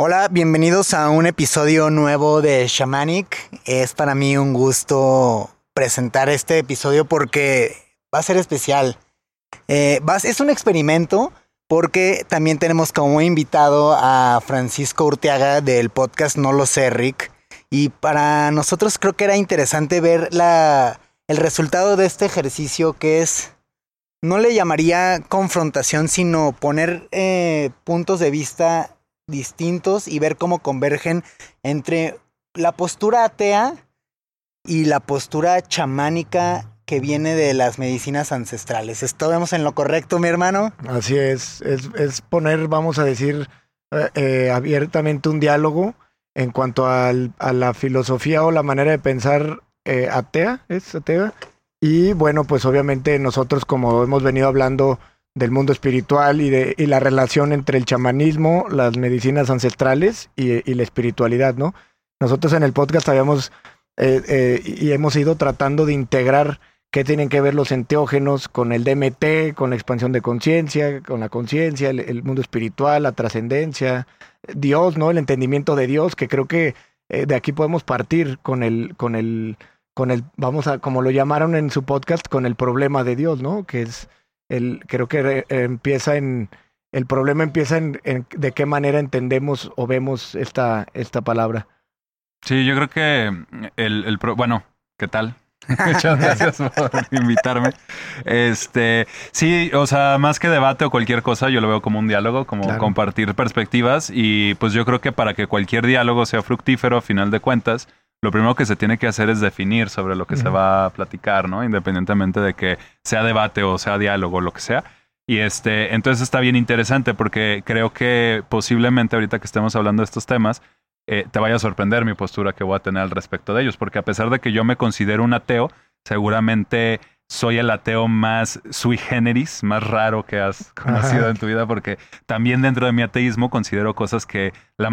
Hola, bienvenidos a un episodio nuevo de Shamanic. Es para mí un gusto presentar este episodio porque va a ser especial. Eh, es un experimento porque también tenemos como invitado a Francisco Urteaga del podcast No lo sé, Rick. Y para nosotros creo que era interesante ver el resultado de este ejercicio que es, no le llamaría confrontación, sino poner eh, puntos de vista distintos y ver cómo convergen entre la postura atea y la postura chamánica que viene de las medicinas ancestrales. ¿Estamos en lo correcto, mi hermano? Así es, es, poner, vamos a decir, eh, eh, abiertamente un diálogo en cuanto a la filosofía o la manera de pensar eh, atea, es atea. Y bueno, pues obviamente nosotros como hemos venido hablando del mundo espiritual y, de, y la relación entre el chamanismo, las medicinas ancestrales y, la espiritualidad, ¿no? Nosotros en el podcast habíamos eh, eh, y hemos ido tratando de integrar qué tienen que ver los enteógenos con el DMT, con la expansión de conciencia, con la conciencia, el, mundo espiritual, la trascendencia, Dios, ¿no? El entendimiento de Dios, que creo que eh, de aquí podemos partir con el, con el, con el, vamos a, como lo llamaron en su podcast, con el problema de Dios, ¿no? Que es el, creo que empieza en, el problema empieza en, de qué manera entendemos o vemos esta, esta palabra. Sí, yo creo que el, el bueno, ¿qué tal? Muchas gracias por invitarme. Este, sí, o sea, más que debate o cualquier cosa, yo lo veo como un diálogo, como compartir perspectivas y pues yo creo que para que cualquier diálogo sea fructífero, a final de cuentas, lo primero que se tiene que hacer es definir sobre lo que se va a platicar, ¿no? Independientemente de que sea debate o sea diálogo, o lo que sea. Y este, entonces está bien interesante porque creo que posiblemente ahorita que estemos hablando de estos temas, eh, te vaya a sorprender mi postura que voy a tener al respecto de ellos, porque a pesar de que yo me considero un ateo, seguramente soy el ateo más sui generis, más raro que has conocido en tu vida, porque también dentro de mi ateísmo considero cosas que la,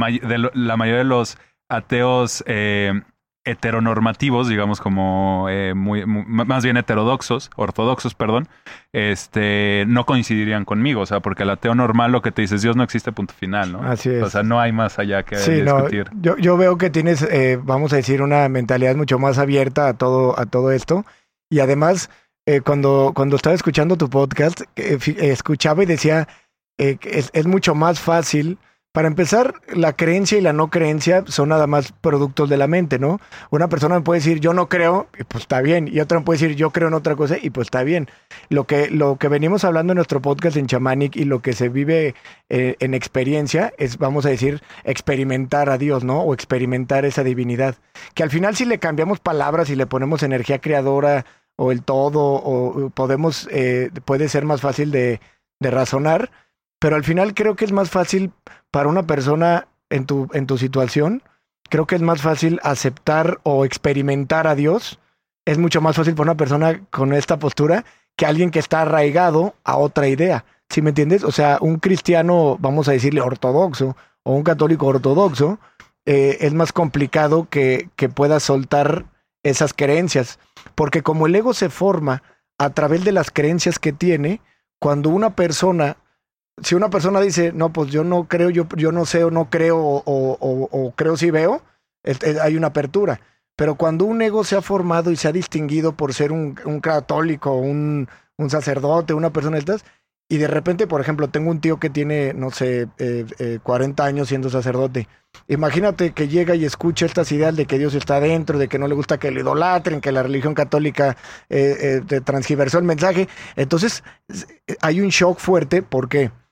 la mayoría de los ateos eh, heteronormativos, digamos como eh, muy, más bien heterodoxos, ortodoxos, perdón, este, no coincidirían conmigo, o sea, porque el ateo normal lo que te dice es Dios no existe, punto final, ¿no? Así es. O sea, no hay más allá que discutir. yo, yo veo que tienes, eh, vamos a decir, una mentalidad mucho más abierta a todo, a todo esto, y además, eh, cuando, cuando estaba escuchando tu podcast, escuchaba y decía, es, es mucho más fácil para empezar, la creencia y la no creencia son nada más productos de la mente, ¿no? Una persona me puede decir yo no creo, y pues está bien, y otra me puede decir yo creo en otra cosa, y pues está bien. Lo que, lo que venimos hablando en nuestro podcast en Chamanic y lo que se vive eh, en experiencia es, vamos a decir, experimentar a Dios, ¿no? O experimentar esa divinidad. Que al final si le cambiamos palabras y le ponemos energía creadora o el todo, o podemos, eh, puede ser más fácil de, de razonar, pero al final creo que es más fácil para una persona en tu, en tu situación, creo que es más fácil aceptar o experimentar a Dios. Es mucho más fácil para una persona con esta postura que alguien que está arraigado a otra idea. ¿Sí me entiendes? O sea, un cristiano, vamos a decirle ortodoxo, o un católico ortodoxo, eh, es más complicado que, que pueda soltar esas creencias. Porque como el ego se forma a través de las creencias que tiene, cuando una persona si una persona dice, no, pues yo no creo, yo, yo no sé o no creo o, o, creo si veo, hay una apertura. Pero cuando un ego se ha formado y se ha distinguido por ser un, católico, un, sacerdote, una persona de estas, y de repente, por ejemplo, tengo un tío que tiene, no sé, eh, 40 eh, años siendo sacerdote. Imagínate que llega y escucha estas ideas de que Dios está dentro, de que no le gusta que le idolatren, que la religión católica eh, eh transgiversó el mensaje. Entonces, hay un shock fuerte. ¿Por qué? Porque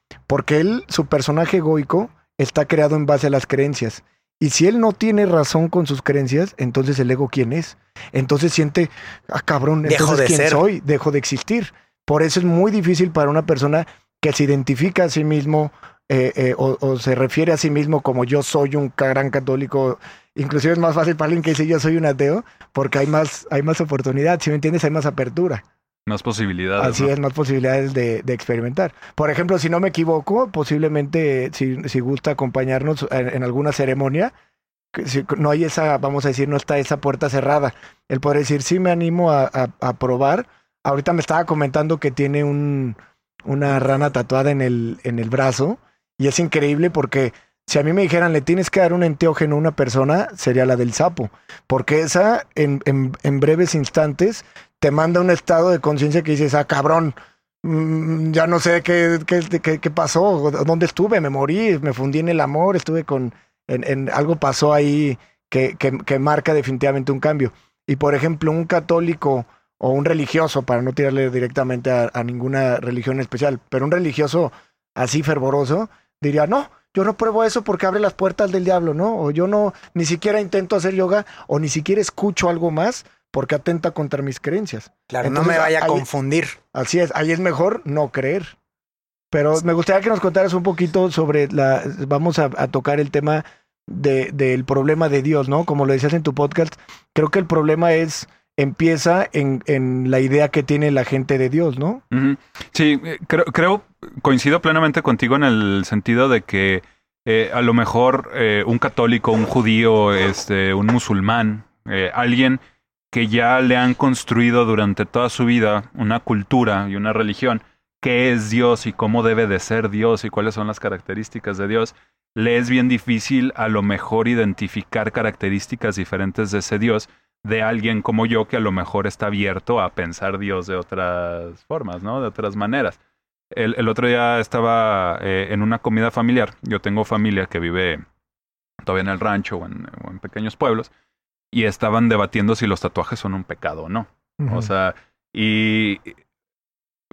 él, su personaje egoico, está creado en base a las creencias. Y si él no tiene razón con sus creencias, entonces el ego quién es. Entonces siente, ah, cabrón, entonces quién soy, dejo de existir. Por eso es muy difícil para una persona que se identifica a sí mismo eh, eh, o, se refiere a sí mismo como yo soy un gran católico. Inclusive es más fácil para alguien que dice yo soy un ateo, porque hay más, hay más oportunidad, si me entiendes, hay más apertura. Más posibilidades. Así es, más posibilidades de, experimentar. Por ejemplo, si no me equivoco, posiblemente si, si gusta acompañarnos en, alguna ceremonia, si no hay esa, vamos a decir, no está esa puerta cerrada. Él puede decir, sí me animo a, a, probar. Ahorita me estaba comentando que tiene un, una rana tatuada en el, en el brazo y es increíble porque Si a mí me dijeran, le tienes que dar un enteógeno a una persona, sería la del sapo. Porque esa, en, en, en breves instantes, te manda un estado de conciencia que dices, ah, cabrón, mm, ya no sé qué, qué, qué, pasó, dónde estuve, me morí, me fundí en el amor, estuve con, en, en algo pasó ahí que, que, que, marca definitivamente un cambio. Y por ejemplo, un católico o un religioso, para no tirarle directamente a, a ninguna religión especial, pero un religioso así fervoroso, diría, no, yo no pruebo eso porque abre las puertas del diablo, ¿no? O yo no, ni siquiera intento hacer yoga o ni siquiera escucho algo más porque atenta contra mis creencias. Claro, Entonces, no me vaya a ahí, confundir. Así es, ahí es mejor no creer. Pero me gustaría que nos contaras un poquito sobre la, vamos a, a tocar el tema de, del problema de Dios, ¿no? Como lo decías en tu podcast, creo que el problema es empieza en, en, la idea que tiene la gente de Dios, ¿no? Uh -huh. Sí, creo, creo, coincido plenamente contigo en el sentido de que eh, a lo mejor eh, un católico, un judío, este, un musulmán, eh, alguien que ya le han construido durante toda su vida una cultura y una religión, qué es Dios y cómo debe de ser Dios y cuáles son las características de Dios, le es bien difícil a lo mejor identificar características diferentes de ese Dios de alguien como yo que a lo mejor está abierto a pensar Dios de otras formas, ¿no? De otras maneras. El, otro día estaba eh, en una comida familiar. Yo tengo familia que vive todavía en el rancho o en, pequeños pueblos y estaban debatiendo si los tatuajes son un pecado o no. Uh -huh. O sea, y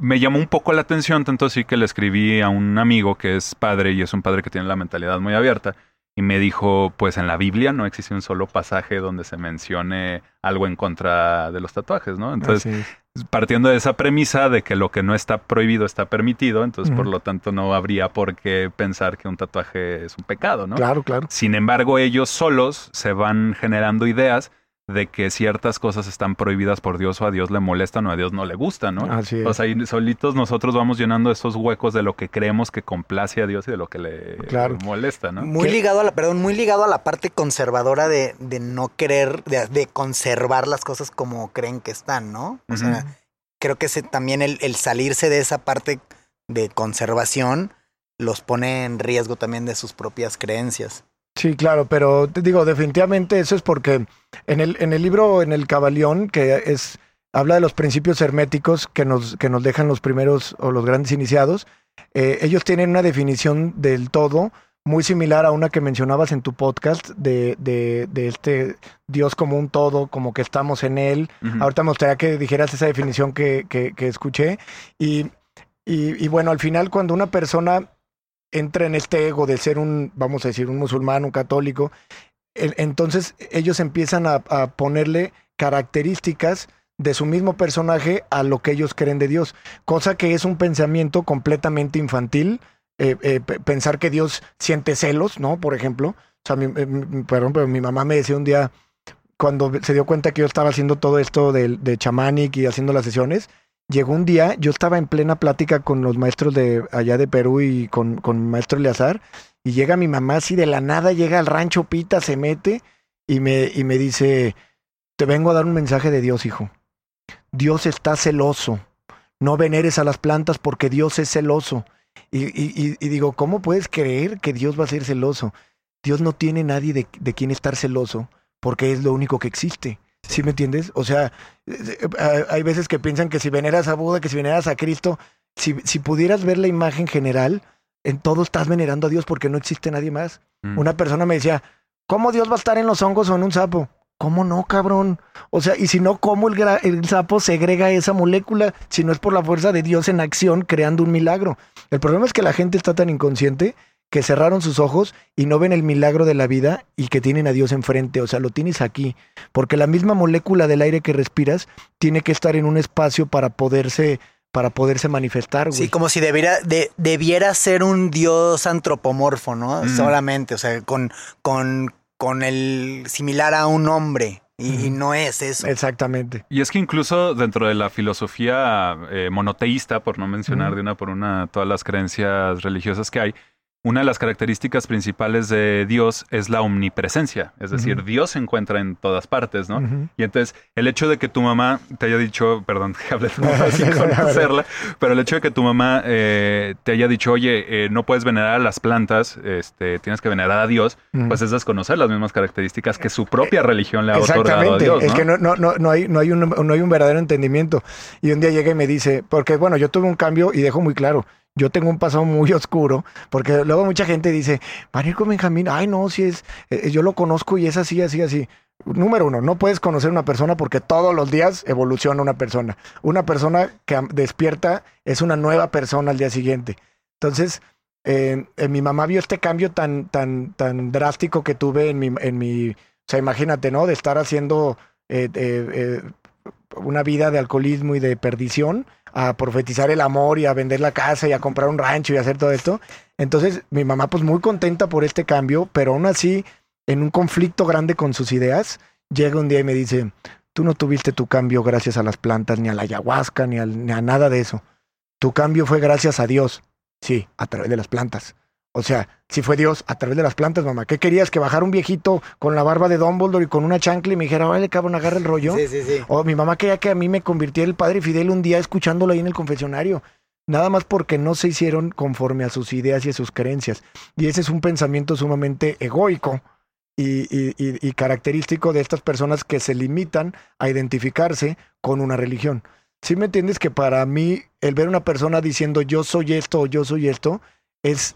me llamó un poco la atención, tanto así que le escribí a un amigo que es padre y es un padre que tiene la mentalidad muy abierta y me dijo, pues en la Biblia no existe un solo pasaje donde se mencione algo en contra de los tatuajes, ¿no? Entonces, partiendo de esa premisa de que lo que no está prohibido está permitido, entonces uh -huh. por lo tanto no habría por qué pensar que un tatuaje es un pecado, ¿no? Claro, claro. Sin embargo, ellos solos se van generando ideas de que ciertas cosas están prohibidas por Dios o a Dios le molestan o a Dios no le gustan, ¿no? Así es. O sea, y solitos nosotros vamos llenando esos huecos de lo que creemos que complace a Dios y de lo que le claro. molesta, ¿no? Muy ¿Qué? ligado a la, perdón, muy ligado a la parte conservadora de, de no querer, de, de, conservar las cosas como creen que están, ¿no? O uh -huh. sea, creo que ese, también el, el salirse de esa parte de conservación los pone en riesgo también de sus propias creencias. Sí, claro, pero te digo, definitivamente eso es porque en el, en el libro, en el Cabalión, que es, habla de los principios herméticos que nos, que nos dejan los primeros o los grandes iniciados, eh, ellos tienen una definición del todo muy similar a una que mencionabas en tu podcast de, de, de este Dios como un todo, como que estamos en él. Uh -huh. Ahorita me gustaría que dijeras esa definición que, que, que escuché. Y, y, y bueno, al final cuando una persona entra en este ego de ser un, vamos a decir, un musulmán, un católico, entonces ellos empiezan a, ponerle características de su mismo personaje a lo que ellos creen de Dios, cosa que es un pensamiento completamente infantil, eh, eh, pensar que Dios siente celos, ¿no? Por ejemplo, mi, eh, perdón, pero mi mamá me decía un día, cuando se dio cuenta que yo estaba haciendo todo esto de chamanic y haciendo las sesiones, llegó un día, yo estaba en plena plática con los maestros de allá de Perú y con, con maestro Eleazar, y llega mi mamá así de la nada, llega al rancho Pita, se mete y me, y me dice, te vengo a dar un mensaje de Dios, hijo. Dios está celoso. No veneres a las plantas porque Dios es celoso. Y, y, y, digo, ¿cómo puedes creer que Dios va a ser celoso? Dios no tiene nadie de, de quien estar celoso porque es lo único que existe. ¿Sí me entiendes? O sea, hay veces que piensan que si veneras a Buda, que si veneras a Cristo, si, si pudieras ver la imagen general, en todo estás venerando a Dios porque no existe nadie más. Mm. Una persona me decía, ¿cómo Dios va a estar en los hongos o en un sapo? ¿Cómo no, cabrón? O sea, y si no, ¿cómo el, el, sapo segrega esa molécula si no es por la fuerza de Dios en acción creando un milagro? El problema es que la gente está tan inconsciente que cerraron sus ojos y no ven el milagro de la vida y que tienen a Dios enfrente, o sea, lo tienes aquí, porque la misma molécula del aire que respiras tiene que estar en un espacio para poderse para poderse manifestar. Güey. Sí, como si debiera, de, debiera ser un dios antropomorfo, ¿no? Mm. Solamente, o sea, con, con, con el similar a un hombre. Y, mm. y, no es eso. Exactamente. Y es que incluso dentro de la filosofía eh, monoteísta, por no mencionar mm. de una por una todas las creencias religiosas que hay, una de las características principales de Dios es la omnipresencia, es decir. Dios se encuentra en todas partes, ¿no? Y entonces, el hecho de que tu mamá te haya dicho, perdón, que hablé sin conocerla, pero el hecho de que tu mamá eh, te haya dicho, oye, eh, no puedes venerar a las plantas, este, tienes que venerar a Dios, pues es desconocer las mismas características que su propia religión le ha otorgado a Exactamente, Dios, es ¿no? que no, no, no, no hay, no, hay un, no hay un verdadero entendimiento. Y un día llega y me dice, porque bueno, yo tuve un cambio y dejo muy claro, yo tengo un pasado muy oscuro, porque luego mucha gente dice, Marico Benjamín, ay no, si es, eh, yo lo conozco y es así, así, así. Número uno, no puedes conocer una persona porque todos los días evoluciona una persona. Una persona que despierta es una nueva persona al día siguiente. Entonces, eh, eh, mi mamá vio este cambio tan, tan, tan drástico que tuve en mi, en mi, o sea, imagínate, ¿no? De estar haciendo eh, eh, eh, una vida de alcoholismo y de perdición, a profetizar el amor y a vender la casa y a comprar un rancho y a hacer todo esto. Entonces, mi mamá, pues muy contenta por este cambio, pero aún así, en un conflicto grande con sus ideas, llega un día y me dice, tú no tuviste tu cambio gracias a las plantas, ni a la ayahuasca, ni, al- ni a nada de eso. Tu cambio fue gracias a Dios. Sí, a través de las plantas. O sea, si fue Dios a través de las plantas, mamá. ¿Qué querías? ¿Que bajara un viejito con la barba de Dumbledore y con una chancla y me dijera, vale, cabrón, agarra el rollo? Sí, sí, sí. O mi mamá quería que a mí me convirtiera el padre Fidel un día escuchándolo ahí en el confesionario. Nada más porque no se hicieron conforme a sus ideas y a sus creencias. Y ese es un pensamiento sumamente egoico y, y- y- y característico de estas personas que se limitan a identificarse con una religión. ¿Sí me entiendes que para mí el ver una persona diciendo yo soy esto o yo soy esto es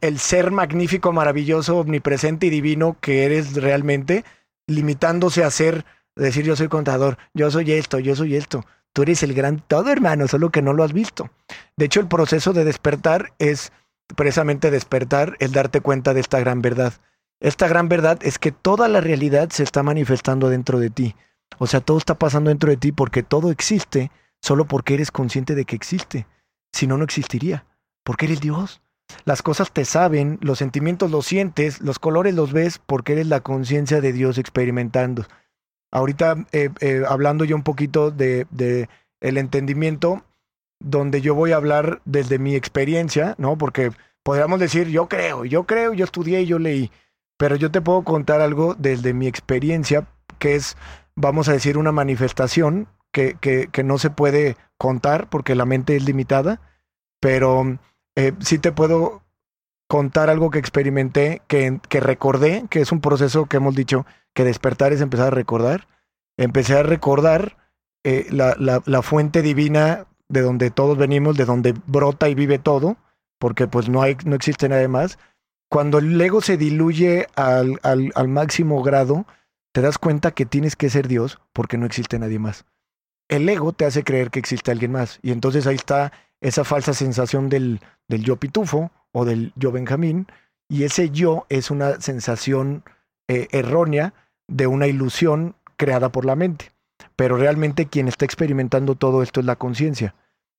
el ser magnífico, maravilloso, omnipresente y divino que eres realmente, limitándose a ser, decir yo soy contador, yo soy esto, yo soy esto. Tú eres el gran todo, hermano, solo que no lo has visto. De hecho, el proceso de despertar es precisamente despertar, el darte cuenta de esta gran verdad. Esta gran verdad es que toda la realidad se está manifestando dentro de ti. O sea, todo está pasando dentro de ti porque todo existe solo porque eres consciente de que existe. Si no, no existiría. Porque eres Dios. Las cosas te saben, los sentimientos los sientes, los colores los ves porque eres la conciencia de Dios experimentando. Ahorita eh, eh, hablando yo un poquito de, de el entendimiento, donde yo voy a hablar desde mi experiencia, ¿no? Porque podríamos decir, yo creo, yo creo, yo estudié y yo leí, pero yo te puedo contar algo desde mi experiencia, que es, vamos a decir, una manifestación que, que, que no se puede contar porque la mente es limitada, pero eh, sí te puedo contar algo que experimenté, que, que recordé, que es un proceso que hemos dicho que despertar es empezar a recordar. Empecé a recordar eh, la, la, la fuente divina de donde todos venimos, de donde brota y vive todo, porque pues no hay, no existe nada más. Cuando el ego se diluye al, al, al máximo grado, te das cuenta que tienes que ser Dios porque no existe nadie más. El ego te hace creer que existe alguien más. Y entonces ahí está esa falsa sensación del, del yo pitufo o del yo Benjamín. Y ese yo es una sensación eh, errónea de una ilusión creada por la mente. Pero realmente quien está experimentando todo esto es la conciencia.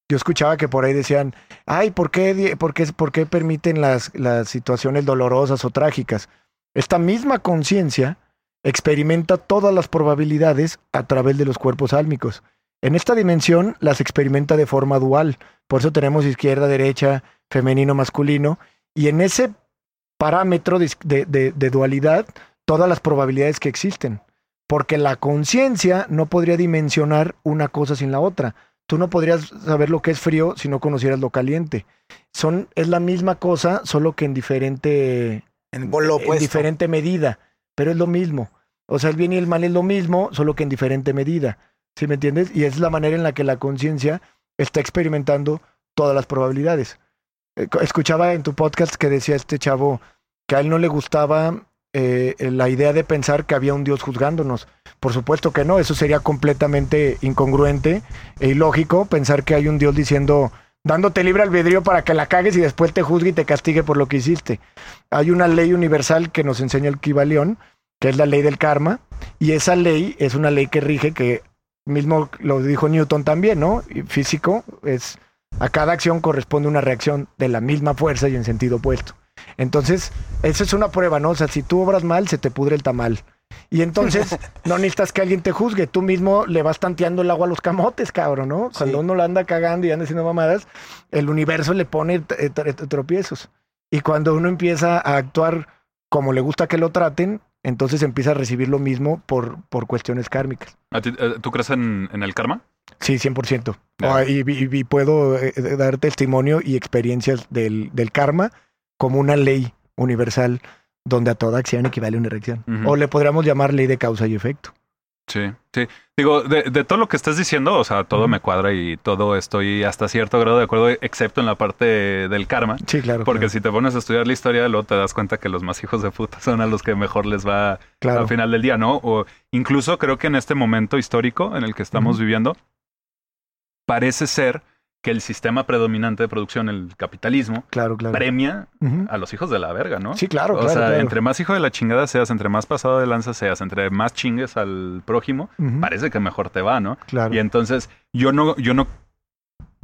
Yo escuchaba que por ahí decían, ay, ¿por qué, por qué, por qué permiten las, las situaciones dolorosas o trágicas? Esta misma conciencia experimenta todas las probabilidades a través de los cuerpos álmicos. En esta dimensión las experimenta de forma dual. Por eso tenemos izquierda, derecha, femenino, masculino. Y en ese parámetro de, de, de dualidad, todas las probabilidades que existen. Porque la conciencia no podría dimensionar una cosa sin la otra. Tú no podrías saber lo que es frío si no conocieras lo caliente. Son, es la misma cosa, solo que en diferente, En diferente medida. Pero es lo mismo. O sea, el bien y el mal es lo mismo, solo que en diferente medida. ¿Sí me entiendes? Y es la manera en la que la conciencia está experimentando todas las probabilidades. Eh, Escuchaba en tu podcast que decía este chavo que a él no le gustaba eh, la idea de pensar que había un Dios juzgándonos. Por supuesto que no, eso sería completamente incongruente e ilógico pensar que hay un Dios diciendo, dándote libre albedrío para que la cagues y después te juzgue y te castigue por lo que hiciste. Hay una ley universal que nos enseña el Kibalión, que es la ley del karma, y esa ley es una ley que rige, que mismo lo dijo Newton también, ¿no? Y Físico es a cada acción corresponde una reacción de la misma fuerza y en sentido opuesto. Entonces, eso es una prueba, ¿no? O sea, si tú obras mal, se te pudre el tamal. Y entonces, no necesitas que alguien te juzgue. Tú mismo le vas tanteando el agua a los camotes, cabrón, ¿no? Cuando Sí. uno la anda cagando y anda haciendo mamadas, el universo le pone eh, tropiezos. Y cuando uno empieza a actuar como le gusta que lo traten, entonces empieza a recibir lo mismo por, por cuestiones kármicas. ¿A ti- eh, ¿Tú crees en, en el karma? Sí, 100%. Ya. Ah, y, y- y puedo eh, dar testimonio y experiencias del, del karma como una ley universal donde a toda acción equivale una reacción. O le podríamos llamar ley de causa y efecto. Sí, sí. Digo, de, de todo lo que estás diciendo, o sea, todo me cuadra y todo estoy hasta cierto grado de acuerdo, excepto en la parte del karma. Sí, claro. Porque claro, si te pones a estudiar la historia, luego te das cuenta que los más hijos de puta son a los que mejor les va claro. al final del día, ¿no? O incluso creo que en este momento histórico en el que estamos viviendo, parece ser que el sistema predominante de producción, el capitalismo, Claro, claro. premia a los hijos de la verga, ¿no? Sí, claro, o claro. sea, claro. entre más hijo de la chingada seas, entre más pasado de lanza seas, entre más chingues al prójimo, parece que mejor te va, ¿no? Claro. Y entonces yo no, yo no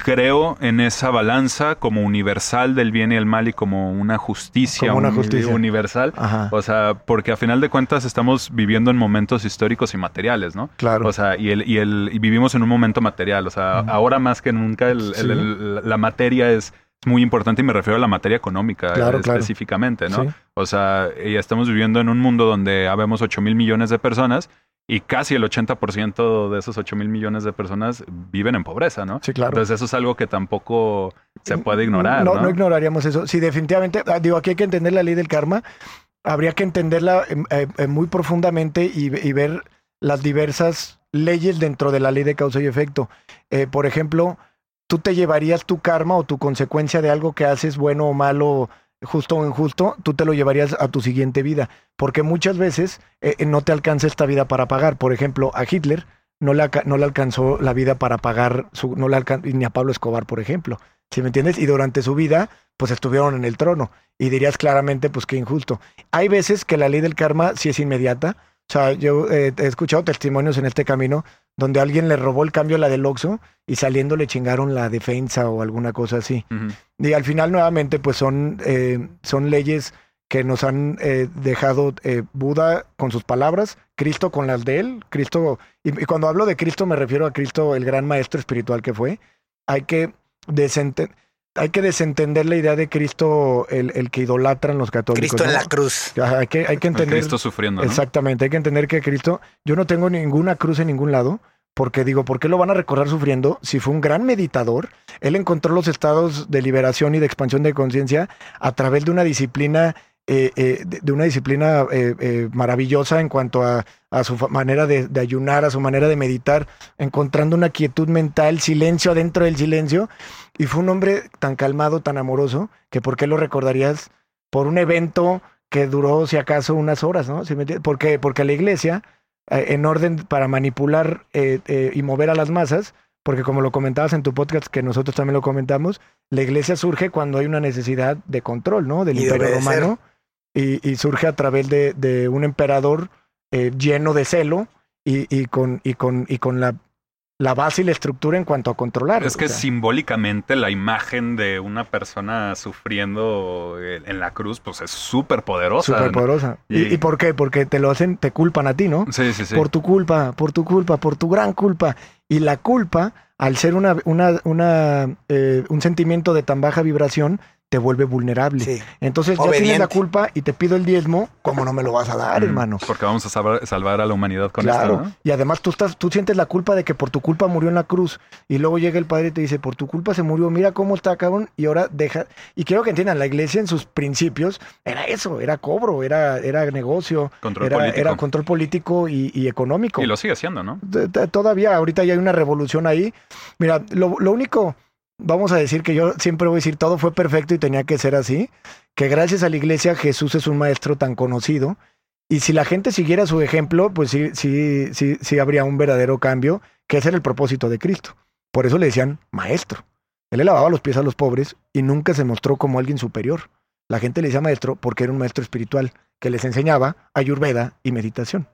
creo en esa balanza como universal del bien y el mal y como una justicia, Como una justicia. universal. Ajá. O sea, porque a final de cuentas estamos viviendo en momentos históricos y materiales, ¿no? Claro. O sea, y, el, y, el, y vivimos en un momento material. O sea, ahora más que nunca el- el- Sí. el- la materia es muy importante y me refiero a la materia económica Claro, eh, claro. específicamente, ¿no? Sí. O sea, y estamos viviendo en un mundo donde habemos 8 mil millones de personas y casi el 80% de esos 8 mil millones de personas viven en pobreza, ¿no? Sí, claro. Entonces eso es algo que tampoco se puede ignorar, No, ¿no? no ignoraríamos eso. Sí, definitivamente. ah, Digo, aquí hay que entender la ley del karma. Habría que entenderla eh, eh, eh, muy profundamente y, y ver las diversas leyes dentro de la ley de causa y efecto. Eh, por ejemplo, tú te llevarías tu karma o tu consecuencia de algo que haces bueno o malo, justo o injusto, tú te lo llevarías a tu siguiente vida. Porque muchas veces eh, eh, no te alcanza esta vida para pagar. Por ejemplo, a Hitler no le, no le alcanzó la vida para pagar, su, no le ni a Pablo Escobar, por ejemplo. ¿Sí me entiendes? Y durante su vida, pues estuvieron en el trono. Y dirías claramente, pues qué injusto. Hay veces que la ley del karma sí es inmediata. O sea, yo eh, he escuchado testimonios en este camino donde alguien le robó el cambio a la del Oxxo y saliendo le chingaron la defensa o alguna cosa así. Y al final, nuevamente, pues son, eh, son leyes que nos han eh, dejado eh, Buda con sus palabras, Cristo con las de él, Cristo, y, y cuando hablo de Cristo me refiero a Cristo, el gran maestro espiritual que fue. Hay que, desente- hay que desentender la idea de Cristo, el, el que idolatran los católicos. Cristo en la cruz. Hay que, hay que El entender. Cristo sufriendo, ¿no? Exactamente, hay que entender que Cristo, yo no tengo ninguna cruz en ningún lado, porque digo, ¿por qué lo van a recordar sufriendo? Si fue un gran meditador, él encontró los estados de liberación y de expansión de conciencia a través de una disciplina, eh, eh, de, de una disciplina eh, eh, maravillosa en cuanto a, a su manera de, de ayunar, a su manera de meditar, encontrando una quietud mental, silencio adentro del silencio, y fue un hombre tan calmado, tan amoroso, que ¿por qué lo recordarías por un evento que duró, si acaso, unas horas, ¿no? ¿Sí me? Porque, porque la iglesia, eh, en orden para manipular eh, y mover a las masas, porque como lo comentabas en tu podcast, que nosotros también lo comentamos, la iglesia surge cuando hay una necesidad de control, ¿no? Del Y imperio romano, y, y surge a través de, de un emperador eh, lleno de celo y, y con, y con, y con la, la base y la estructura en cuanto a controlar. Es que o sea. simbólicamente la imagen de una persona sufriendo en en la cruz, pues es súper poderosa. Súper poderosa. ¿Y, Y- y por qué? Porque te lo hacen, te culpan a ti, ¿no? Sí, sí, sí. Por tu culpa, por tu culpa, por tu gran culpa. Y la culpa, al ser una, una, una, eh, un sentimiento de tan baja vibración, te vuelve vulnerable. Sí. Entonces ya tienes la Obediente. culpa y te pido el diezmo, ¿cómo no me lo vas a dar, Mm, hermano? Porque vamos a salvar, salvar a la humanidad con claro. esto, ¿no? Y además tú estás, tú sientes la culpa de que por tu culpa murió en la cruz. Y luego llega el padre y te dice, por tu culpa se murió, mira cómo está, cabrón. Y ahora deja. Y quiero que entiendan, la iglesia en sus principios era eso, era cobro, era, era negocio, Control era, político. era control político y, y económico. Y lo sigue haciendo, ¿no? Todavía, ahorita ya hay una revolución ahí. Mira, lo, lo único, vamos a decir que yo siempre voy a decir, todo fue perfecto y tenía que ser así, que gracias a la iglesia Jesús es un maestro tan conocido. Y si la gente siguiera su ejemplo, pues sí, sí, sí, sí habría un verdadero cambio, que ese era el propósito de Cristo. Por eso le decían maestro. Él le lavaba los pies a los pobres y nunca se mostró como alguien superior. La gente le decía maestro porque era un maestro espiritual que les enseñaba ayurveda y meditación.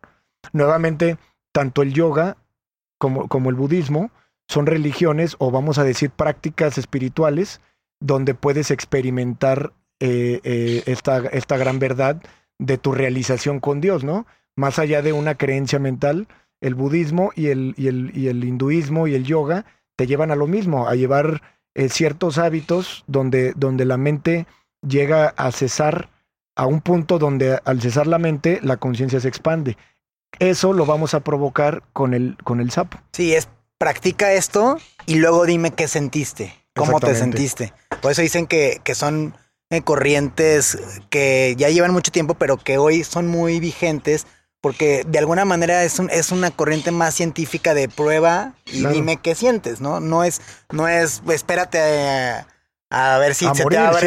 Nuevamente, tanto el yoga como, como el budismo son religiones o vamos a decir prácticas espirituales donde puedes experimentar eh, eh, esta, esta gran verdad de tu realización con Dios, ¿no? Más allá de una creencia mental, el budismo y el, y el, y el hinduismo y el yoga te llevan a lo mismo, a llevar eh, ciertos hábitos donde, donde la mente llega a cesar a un punto donde al cesar la mente, la conciencia se expande. Eso lo vamos a provocar con el, con el sapo. Sí, es practica esto y luego dime qué sentiste, cómo te sentiste. Por eso dicen que, que son eh, corrientes que ya llevan mucho tiempo, pero que hoy son muy vigentes. Porque de alguna manera es, un, es una corriente más científica de prueba y Claro. dime qué sientes, ¿no? No es, no es espérate a, a ver si A se morir, te abre sí.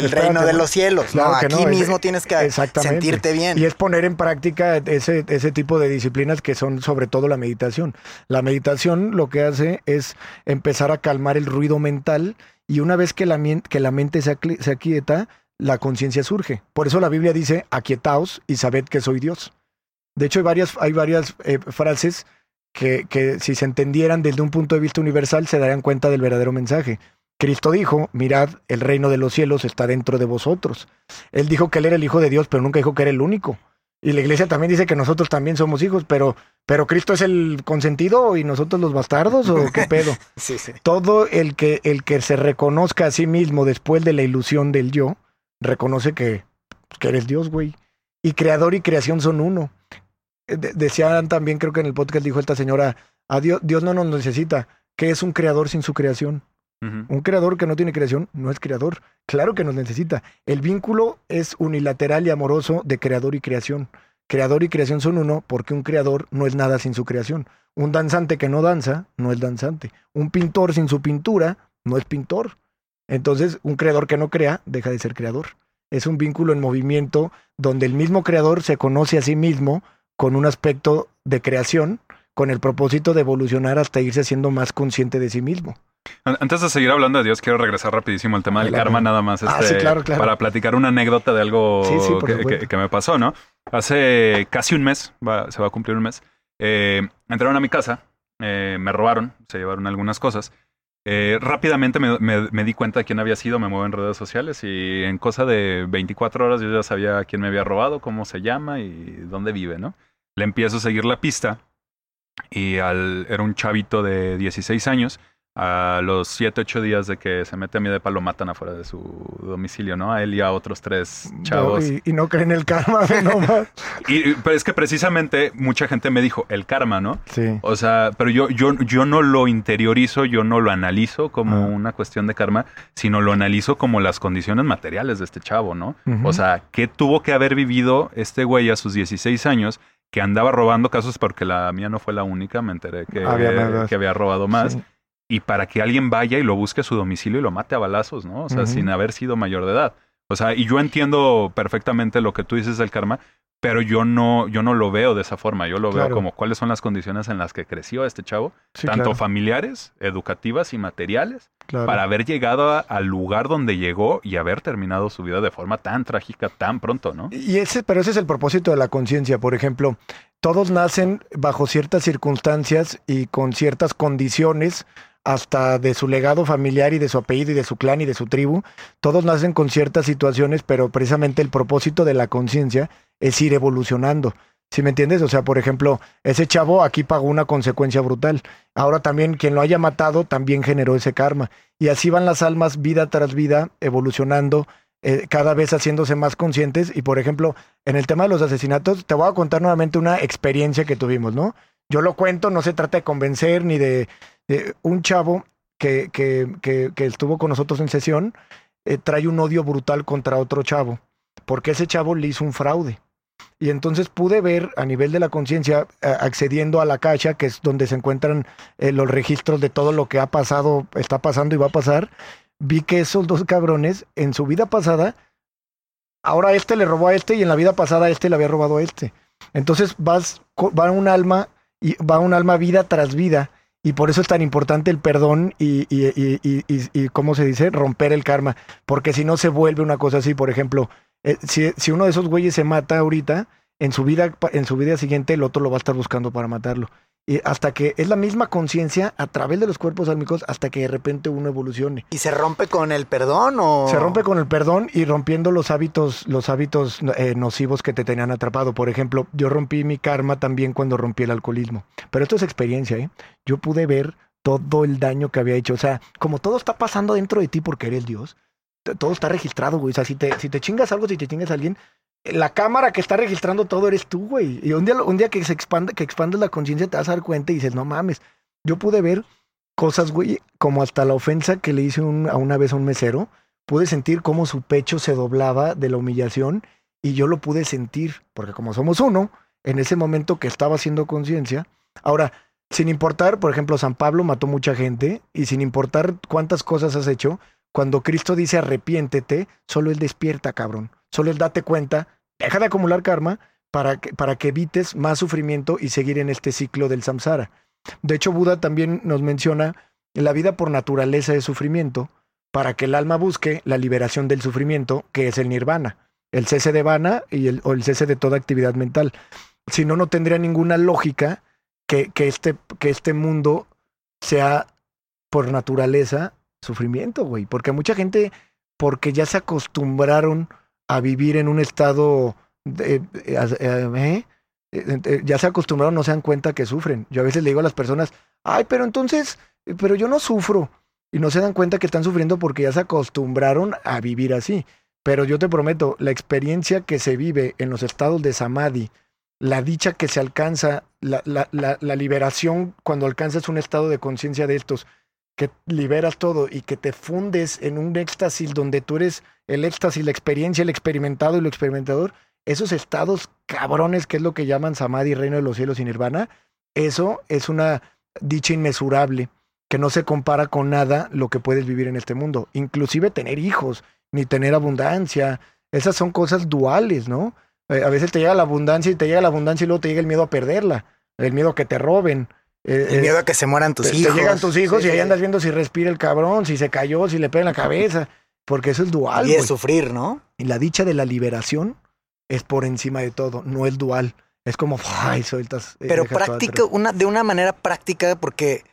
el Espérate, reino de los cielos. Claro no, que aquí no, es- mismo tienes que sentirte bien. Y es poner en práctica ese, ese tipo de disciplinas que son sobre todo la meditación. La meditación lo que hace es empezar a calmar el ruido mental y una vez que la, mien- que la mente se, se aquieta, la conciencia surge. Por eso la Biblia dice, aquietaos y sabed que soy Dios. De hecho, hay varias, hay varias eh, frases que, que si se entendieran desde un punto de vista universal se darían cuenta del verdadero mensaje. Cristo dijo, mirad, el reino de los cielos está dentro de vosotros. Él dijo que él era el hijo de Dios, pero nunca dijo que era el único. Y la iglesia también dice que nosotros también somos hijos, pero, pero Cristo es el consentido y nosotros los bastardos o qué pedo. Sí, sí. Todo el que, el que se reconozca a sí mismo después de la ilusión del yo, reconoce que, que eres Dios, güey. Y creador y creación son uno. Eh, de- decían también, creo que en el podcast dijo esta señora, a Dios, Dios no nos necesita. ¿Qué es un creador sin su creación? Un creador que no tiene creación no es creador. Claro que nos necesita. El vínculo es unilateral y amoroso de creador y creación. Creador y creación son uno porque un creador no es nada sin su creación. Un danzante que no danza no es danzante. Un pintor sin su pintura no es pintor. Entonces, un creador que no crea deja de ser creador. Es un vínculo en movimiento donde el mismo creador se conoce a sí mismo con un aspecto de creación, con el propósito de evolucionar hasta irse siendo más consciente de sí mismo. An- Antes de seguir hablando de Dios, quiero regresar rapidísimo al tema del Adelante. karma, nada más Ah, este, sí, claro, claro. para platicar una anécdota de algo Sí, sí, por que, supuesto. que- que me pasó, ¿no? Hace casi un mes, va- se va a cumplir un mes, eh, entraron a mi casa, eh, me robaron, se llevaron algunas cosas. Eh, rápidamente me, me- me di cuenta de quién había sido, me muevo en redes sociales y en cosa de 24 horas yo ya sabía quién me había robado, cómo se llama y dónde vive, ¿no? Le empiezo a seguir la pista y al, era un chavito de 16 años. A los 7, 8 días de que se mete a mi depa lo matan afuera de su domicilio, ¿no? A él y a otros tres chavos. No, y, y no creen el karma, ve nomás. Y, pero es que precisamente mucha gente me dijo, el karma, ¿no? Sí. O sea, pero yo, yo, yo no lo interiorizo, yo no lo analizo como Ah. una cuestión de karma, sino lo analizo como las condiciones materiales de este chavo, ¿no? O sea, ¿qué tuvo que haber vivido este güey a sus 16 años que andaba robando casos? Porque la mía no fue la única, me enteré que Había más. que había robado más. Sí. Y para que alguien vaya y lo busque a su domicilio y lo mate a balazos, ¿no? O sea, sin haber sido mayor de edad. O sea, y yo entiendo perfectamente lo que tú dices del karma, pero yo no, yo no lo veo de esa forma. Yo lo Claro. veo como cuáles son las condiciones en las que creció este chavo, Sí, tanto claro, familiares, educativas y materiales, claro. para haber llegado a- al lugar donde llegó y haber terminado su vida de forma tan trágica tan pronto, ¿no? Y ese, pero ese es el propósito de la conciencia. Por ejemplo, todos nacen bajo ciertas circunstancias y con ciertas condiciones, hasta de su legado familiar y de su apellido y de su clan y de su tribu. Todos nacen con ciertas situaciones, pero precisamente el propósito de la conciencia es ir evolucionando. ¿Sí me entiendes? O sea, por ejemplo, ese chavo aquí pagó una consecuencia brutal. Ahora también quien lo haya matado también generó ese karma. Y así van las almas vida tras vida evolucionando, eh, cada vez haciéndose más conscientes. Y por ejemplo, en el tema de los asesinatos, te voy a contar nuevamente una experiencia que tuvimos, ¿no? Yo lo cuento, no se trata de convencer ni de, un chavo que, que, que, que estuvo con nosotros en sesión, eh, trae un odio brutal contra otro chavo, porque ese chavo le hizo un fraude. Y entonces pude ver a nivel de la conciencia, accediendo a la cacha, que es donde se encuentran eh, los registros de todo lo que ha pasado, está pasando y va a pasar, vi que esos dos cabrones en su vida pasada, ahora este le robó a este y en la vida pasada este le había robado a este. Entonces vas, va un alma y va un alma vida tras vida y por eso es tan importante el perdón y, y, y, y, ¿cómo se dice? Romper el karma, porque si no se vuelve una cosa así, por ejemplo, eh, si, si uno de esos güeyes se mata ahorita, en su vida, en su vida siguiente el otro lo va a estar buscando para matarlo. Y hasta que es la misma conciencia a través de los cuerpos álmicos hasta que de repente uno evolucione. ¿Y se rompe con el perdón o...? Se rompe con el perdón y rompiendo los hábitos, los hábitos eh, nocivos que te tenían atrapado. Por ejemplo, yo rompí mi karma también cuando rompí el alcoholismo. Pero esto es experiencia, ¿eh? Yo pude ver todo el daño que había hecho. O sea, como todo está pasando dentro de ti porque eres Dios, todo está registrado, güey. O sea, si te, si te chingas algo, si te chingas a alguien, la cámara que está registrando todo eres tú, güey. Y un día, un día que se expande, que expandes la conciencia, te vas a dar cuenta y dices, no mames. Yo pude ver cosas, güey, como hasta la ofensa que le hice a una vez a un mesero. Pude sentir cómo su pecho se doblaba de la humillación y yo lo pude sentir, porque como somos uno, en ese momento que estaba haciendo conciencia. Ahora, sin importar, por ejemplo, San Pablo mató mucha gente y sin importar cuántas cosas has hecho, cuando Cristo dice arrepiéntete, solo Él despierta, cabrón. Solo Él date cuenta, deja de acumular karma para que, para que evites más sufrimiento y seguir en este ciclo del samsara. De hecho, Buda también nos menciona la vida por naturaleza es sufrimiento para que el alma busque la liberación del sufrimiento, que es el nirvana, el cese de vana y el, o el cese de toda actividad mental. Si no, no tendría ninguna lógica que, que, este, que este mundo sea por naturaleza sufrimiento, güey. Porque mucha gente, porque ya se acostumbraron a vivir en un estado de, eh, eh, eh, ya se acostumbraron, no se dan cuenta que sufren. Yo a veces le digo a las personas, ay, pero entonces, pero yo no sufro. Y no se dan cuenta que están sufriendo porque ya se acostumbraron a vivir así. Pero yo te prometo, la experiencia que se vive en los estados de samadhi, la dicha que se alcanza, la liberación cuando alcanzas un estado de conciencia de estos, que liberas todo y que te fundes en un éxtasis donde tú eres el éxtasis, la experiencia, el experimentado y lo experimentador, esos estados cabrones, que es lo que llaman samadhi, reino de los cielos y nirvana, eso es una dicha inmesurable que no se compara con nada lo que puedes vivir en este mundo, inclusive tener hijos, ni tener abundancia, esas son cosas duales, ¿no? Eh, a veces te llega la abundancia y te llega la abundancia y luego te llega el miedo a perderla, el miedo a que te roben. Eh, El miedo a que se mueran tus te, hijos. te llegan tus hijos Sí, y ahí andas viendo si respira el cabrón, si se cayó, si le pega en la cabeza, porque eso es dual. Y güey. sufrir, ¿no? Y la dicha de la liberación es por encima de todo, no es dual. Es como, ay, sueltas. eh, Pero práctica, una, de una manera práctica, porque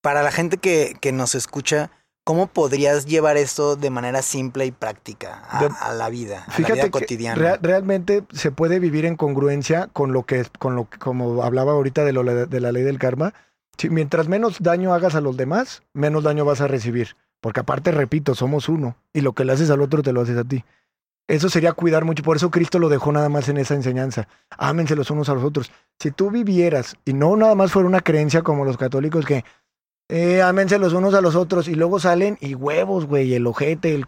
para la gente que, que nos escucha, ¿cómo podrías llevar esto de manera simple y práctica a, la vida, a la Fíjate vida que cotidiana? rea- realmente se puede vivir en congruencia con lo que, con lo que- como hablaba ahorita de, lo, de la ley del karma. Si- mientras menos daño hagas a los demás, menos daño vas a recibir. Porque aparte, repito, somos uno. Y lo que le haces al otro te lo haces a ti. Eso sería cuidar mucho. Por eso Cristo lo dejó nada más en esa enseñanza. Ámense los unos a los otros. Si tú vivieras y no nada más fuera una creencia como los católicos que eh, ámense los unos a los otros y luego salen y huevos, güey, el ojete, el,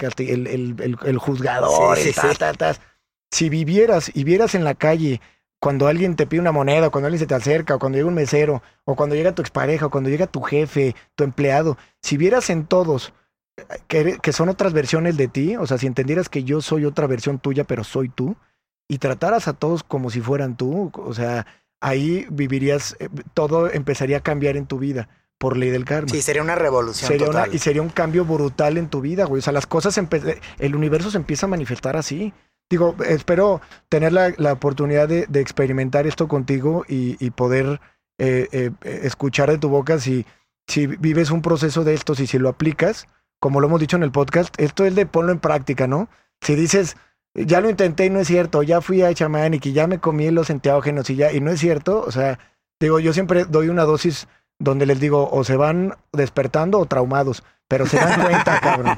el, el, juzgador, Sí, sí, el ta, sí. ta, ta. Si vivieras y vieras en la calle cuando alguien te pide una moneda, o cuando alguien se te acerca, o cuando llega un mesero, o cuando llega tu expareja, o cuando llega tu jefe, tu empleado, si vieras en todos eh, que, que son otras versiones de ti, o sea, si entendieras que yo soy otra versión tuya, pero soy tú, y trataras a todos como si fueran tú, o sea, ahí vivirías, eh, todo empezaría a cambiar en tu vida por ley del karma. Sí, sería una revolución Sería una- total. y sería un cambio brutal en tu vida, güey. O sea, las cosas, el universo se empieza a manifestar así. Digo, espero tener la, la oportunidad de, de experimentar esto contigo y, y poder eh, eh, escuchar de tu boca si, si vives un proceso de estos y si lo aplicas, como lo hemos dicho en el podcast, esto es de ponlo en práctica, ¿no? Si dices, ya lo intenté y no es cierto, ya fui a Chamanic y ya me comí los enteógenos y ya, y no es cierto, o sea, digo, yo siempre doy una dosis donde les digo, o se van despertando o traumados, pero se dan cuenta, cabrón.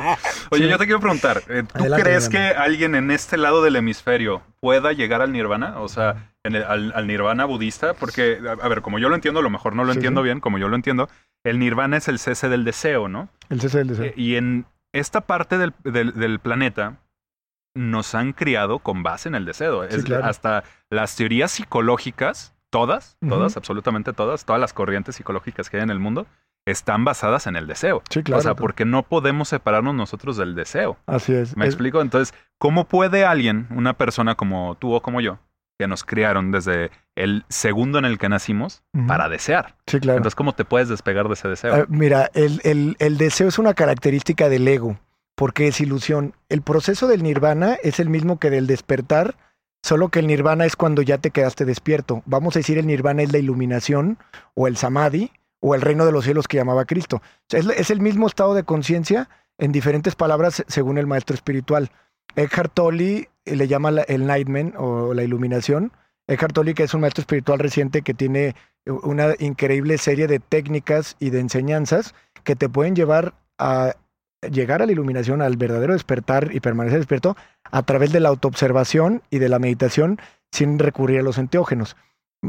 Oye, Sí. yo te quiero preguntar, eh, ¿tú Adelante, crees que alguien en este lado del hemisferio pueda llegar al nirvana? O sea, en el- al, al nirvana budista, porque, a, ver, como yo lo entiendo, a lo mejor no lo Sí, entiendo sí. bien, como yo lo entiendo, el nirvana es el cese del deseo, ¿no? El cese del deseo. Eh, y en esta parte del, del- del planeta nos han criado con base en el deseo. Sí, Es- claro. Hasta las teorías psicológicas, todas, todas, absolutamente todas, todas las corrientes psicológicas que hay en el mundo, están basadas en el deseo. sí, claro. o sea, porque no podemos separarnos nosotros del deseo. Así es. ¿Me Es- explico? Entonces, ¿cómo puede alguien, una persona como tú o como yo, que nos criaron desde el segundo en el que nacimos, para desear? Sí, claro. Entonces, ¿cómo te puedes despegar de ese deseo? Ah, mira, el, el- el deseo es una característica del ego, porque es ilusión. El proceso del nirvana es el mismo que del despertar, solo que el nirvana es cuando ya te quedaste despierto. Vamos a decir el nirvana es la iluminación o el samadhi o el reino de los cielos que llamaba Cristo. Es, el mismo estado de conciencia en diferentes palabras según el maestro espiritual. Eckhart Tolle eh, le llama la- el Nightman o la iluminación. Eckhart Tolle, que es un maestro espiritual reciente que tiene una increíble serie de técnicas y de enseñanzas que te pueden llevar a llegar a la iluminación, al verdadero despertar y permanecer despierto a través de la autoobservación y de la meditación sin recurrir a los enteógenos.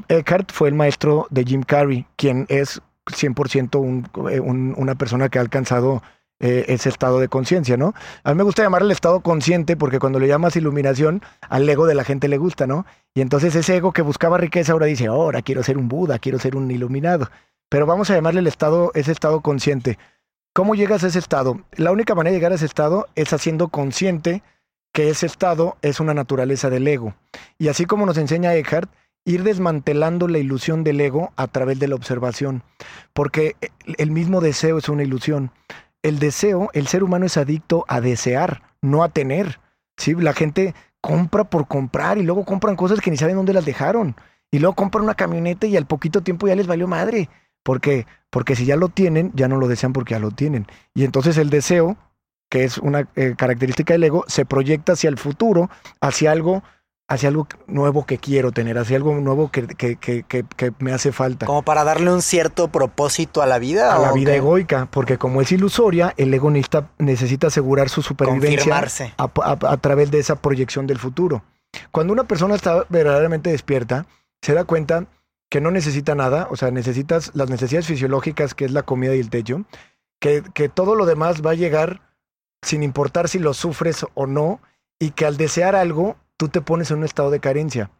Eckhart fue el maestro de Jim Carrey, quien es 100% eh, un, una persona que ha alcanzado eh, ese estado de conciencia, ¿no? A mí me gusta llamarle el estado consciente porque cuando le llamas iluminación, al ego de la gente le gusta, ¿no? Y entonces ese ego que buscaba riqueza ahora dice, ahora quiero ser un Buda, quiero ser un iluminado. Pero vamos a llamarle el estado, ese estado consciente. ¿Cómo llegas a ese estado? La única manera de llegar a ese estado es haciendo consciente que ese estado es una naturaleza del ego. Y así como nos enseña Eckhart, ir desmantelando la ilusión del ego a través de la observación, porque el mismo deseo es una ilusión. El deseo, el ser humano es adicto a desear, no a tener. ¿sí? La gente compra por comprar y luego compran cosas que ni saben dónde las dejaron. Y luego compran una camioneta y al poquito tiempo ya les valió madre. Porque Porque si ya lo tienen, ya no lo desean porque ya lo tienen. Y entonces el deseo, que es una eh, característica del ego, se proyecta hacia el futuro, hacia algo hacia algo nuevo que quiero tener, hacia algo nuevo que, que, que, que, me hace falta. Como para darle un cierto propósito a la vida. A la vida egoica, porque como es ilusoria, el ego necesita, necesita asegurar su supervivencia a, a, través de esa proyección del futuro. Cuando una persona está verdaderamente despierta, se da cuenta que no necesita nada, o sea, necesitas las necesidades fisiológicas, que es la comida y el techo, que, que todo lo demás va a llegar sin importar si lo sufres o no, y que al desear algo tú te pones en un estado de carencia.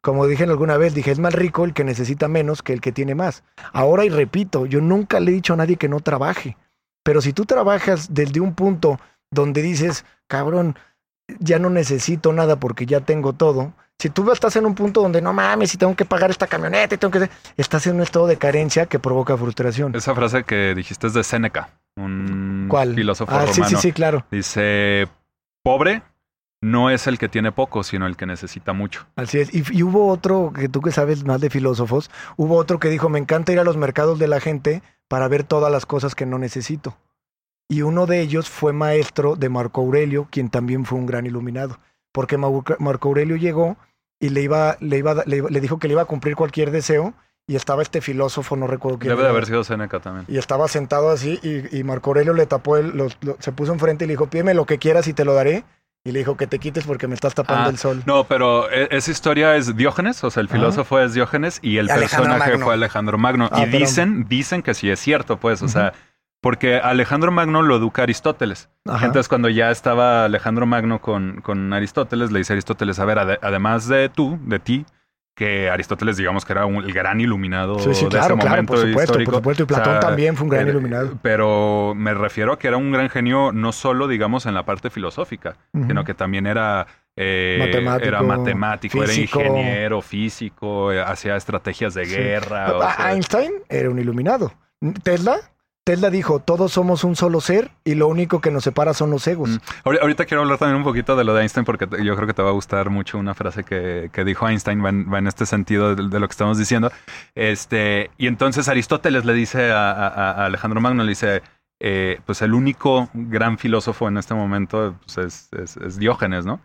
Como dije alguna vez, dije, es más rico el que necesita menos que el que tiene más. Ahora y repito, yo nunca le he dicho a nadie que no trabaje. Pero si tú trabajas desde un punto donde dices, cabrón, ya no necesito nada porque ya tengo todo. Si tú estás en un punto donde no mames, si tengo que pagar esta camioneta y tengo que... Estás en un estado de carencia que provoca frustración. Esa frase que dijiste es de Séneca, un ¿Cuál? filósofo ah, romano. Sí, sí, sí, claro. Dice, pobre no es el que tiene poco, sino el que necesita mucho. Así es. Y, hubo otro, que tú que sabes más de filósofos, hubo otro que dijo, me encanta ir a los mercados de la gente para ver todas las cosas que no necesito. Y uno de ellos fue maestro de Marco Aurelio, quien también fue un gran iluminado. Porque Marco Aurelio llegó y le, iba, le, iba, le, dijo que le iba a cumplir cualquier deseo y estaba este filósofo, no recuerdo quién. Debe de haber sido Seneca también. Y estaba sentado así y, Marco Aurelio le tapó, el, se puso enfrente y le dijo, pídeme lo que quieras y te lo daré y le dijo que te quites porque me estás tapando ah, el sol. No, pero e, esa historia es Diógenes, o sea, el filósofo es Diógenes y el personaje fue Alejandro Magno. Ah, y dicen, dicen que sí es cierto, pues, o sea, porque Alejandro Magno lo educa Aristóteles. Entonces, cuando ya estaba Alejandro Magno con, con Aristóteles, le dice a Aristóteles, a ver, además de tú, de ti, que Aristóteles, digamos que era un, el gran iluminado de ese momento por supuesto, histórico. Por supuesto, y Platón también fue un gran iluminado. Pero me refiero a que era un gran genio no solo, digamos, en la parte filosófica, sino que también era eh, matemático, era matemático, era ingeniero, físico, eh, hacía estrategias de guerra. Einstein era un iluminado. Tesla Tesla dijo, todos somos un solo ser y lo único que nos separa son los egos. Mm. Ahorita quiero hablar también un poquito de lo de Einstein porque yo creo que te va a gustar mucho una frase que, dijo Einstein, va en, este sentido de, lo que estamos diciendo. Este, y entonces Aristóteles le dice a, Alejandro Magno, le dice, eh, pues el único gran filósofo en este momento pues, es, Diógenes, ¿no?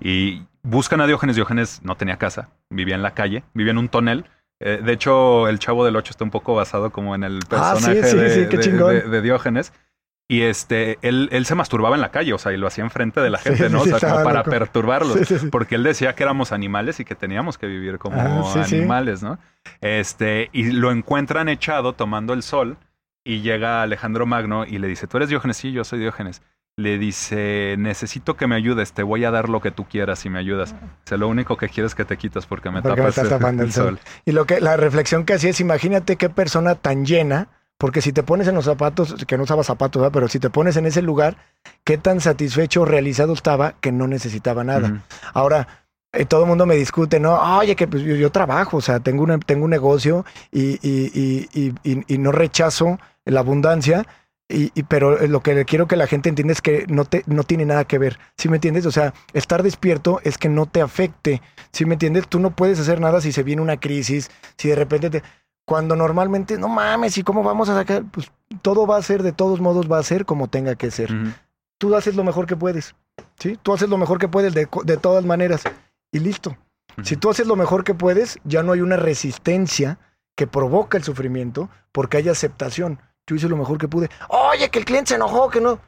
Y buscan a Diógenes, Diógenes no tenía casa, vivía en la calle, vivía en un tonel eh, de hecho, el Chavo del Ocho está un poco basado como en el ah, personaje de, Diógenes. Y este, él, él, se masturbaba en la calle, o sea, y lo hacía enfrente de la gente, ¿no? o sea, como para perturbarlos. Porque él decía que éramos animales y que teníamos que vivir como animales, ¿no? Este, y lo encuentran echado tomando el sol. Y llega Alejandro Magno y le dice: ¿Tú eres Diógenes? Sí, yo soy Diógenes le dice, necesito que me ayudes, te voy a dar lo que tú quieras si me ayudas. O lo único que quieres es que te quitas porque me tapas el, sol. Y lo que la reflexión que hacía es, imagínate qué persona tan llena, porque si te pones en los zapatos, que no usaba zapatos, pero si te pones en ese lugar, qué tan satisfecho realizado estaba que no necesitaba nada. Ahora, eh, todo el mundo me discute, ¿no? Oye, que pues, yo, trabajo, o sea, tengo, una, tengo un negocio y, y, y, y no rechazo la abundancia, y, pero lo que quiero que la gente entienda es que no, te, no tiene nada que ver. ¿Sí me entiendes? O sea, estar despierto es que no te afecte. ¿Sí me entiendes? Tú no puedes hacer nada si se viene una crisis, si de repente te... Cuando normalmente, no mames, ¿y cómo vamos a sacar? Pues todo va a ser, de todos modos, va a ser como tenga que ser. Tú haces lo mejor que puedes. ¿Sí? Tú haces lo mejor que puedes de, de todas maneras. Y listo. Si tú haces lo mejor que puedes, ya no hay una resistencia que provoca el sufrimiento porque hay aceptación yo hice lo mejor que pude. Oye, que el cliente se enojó, que no.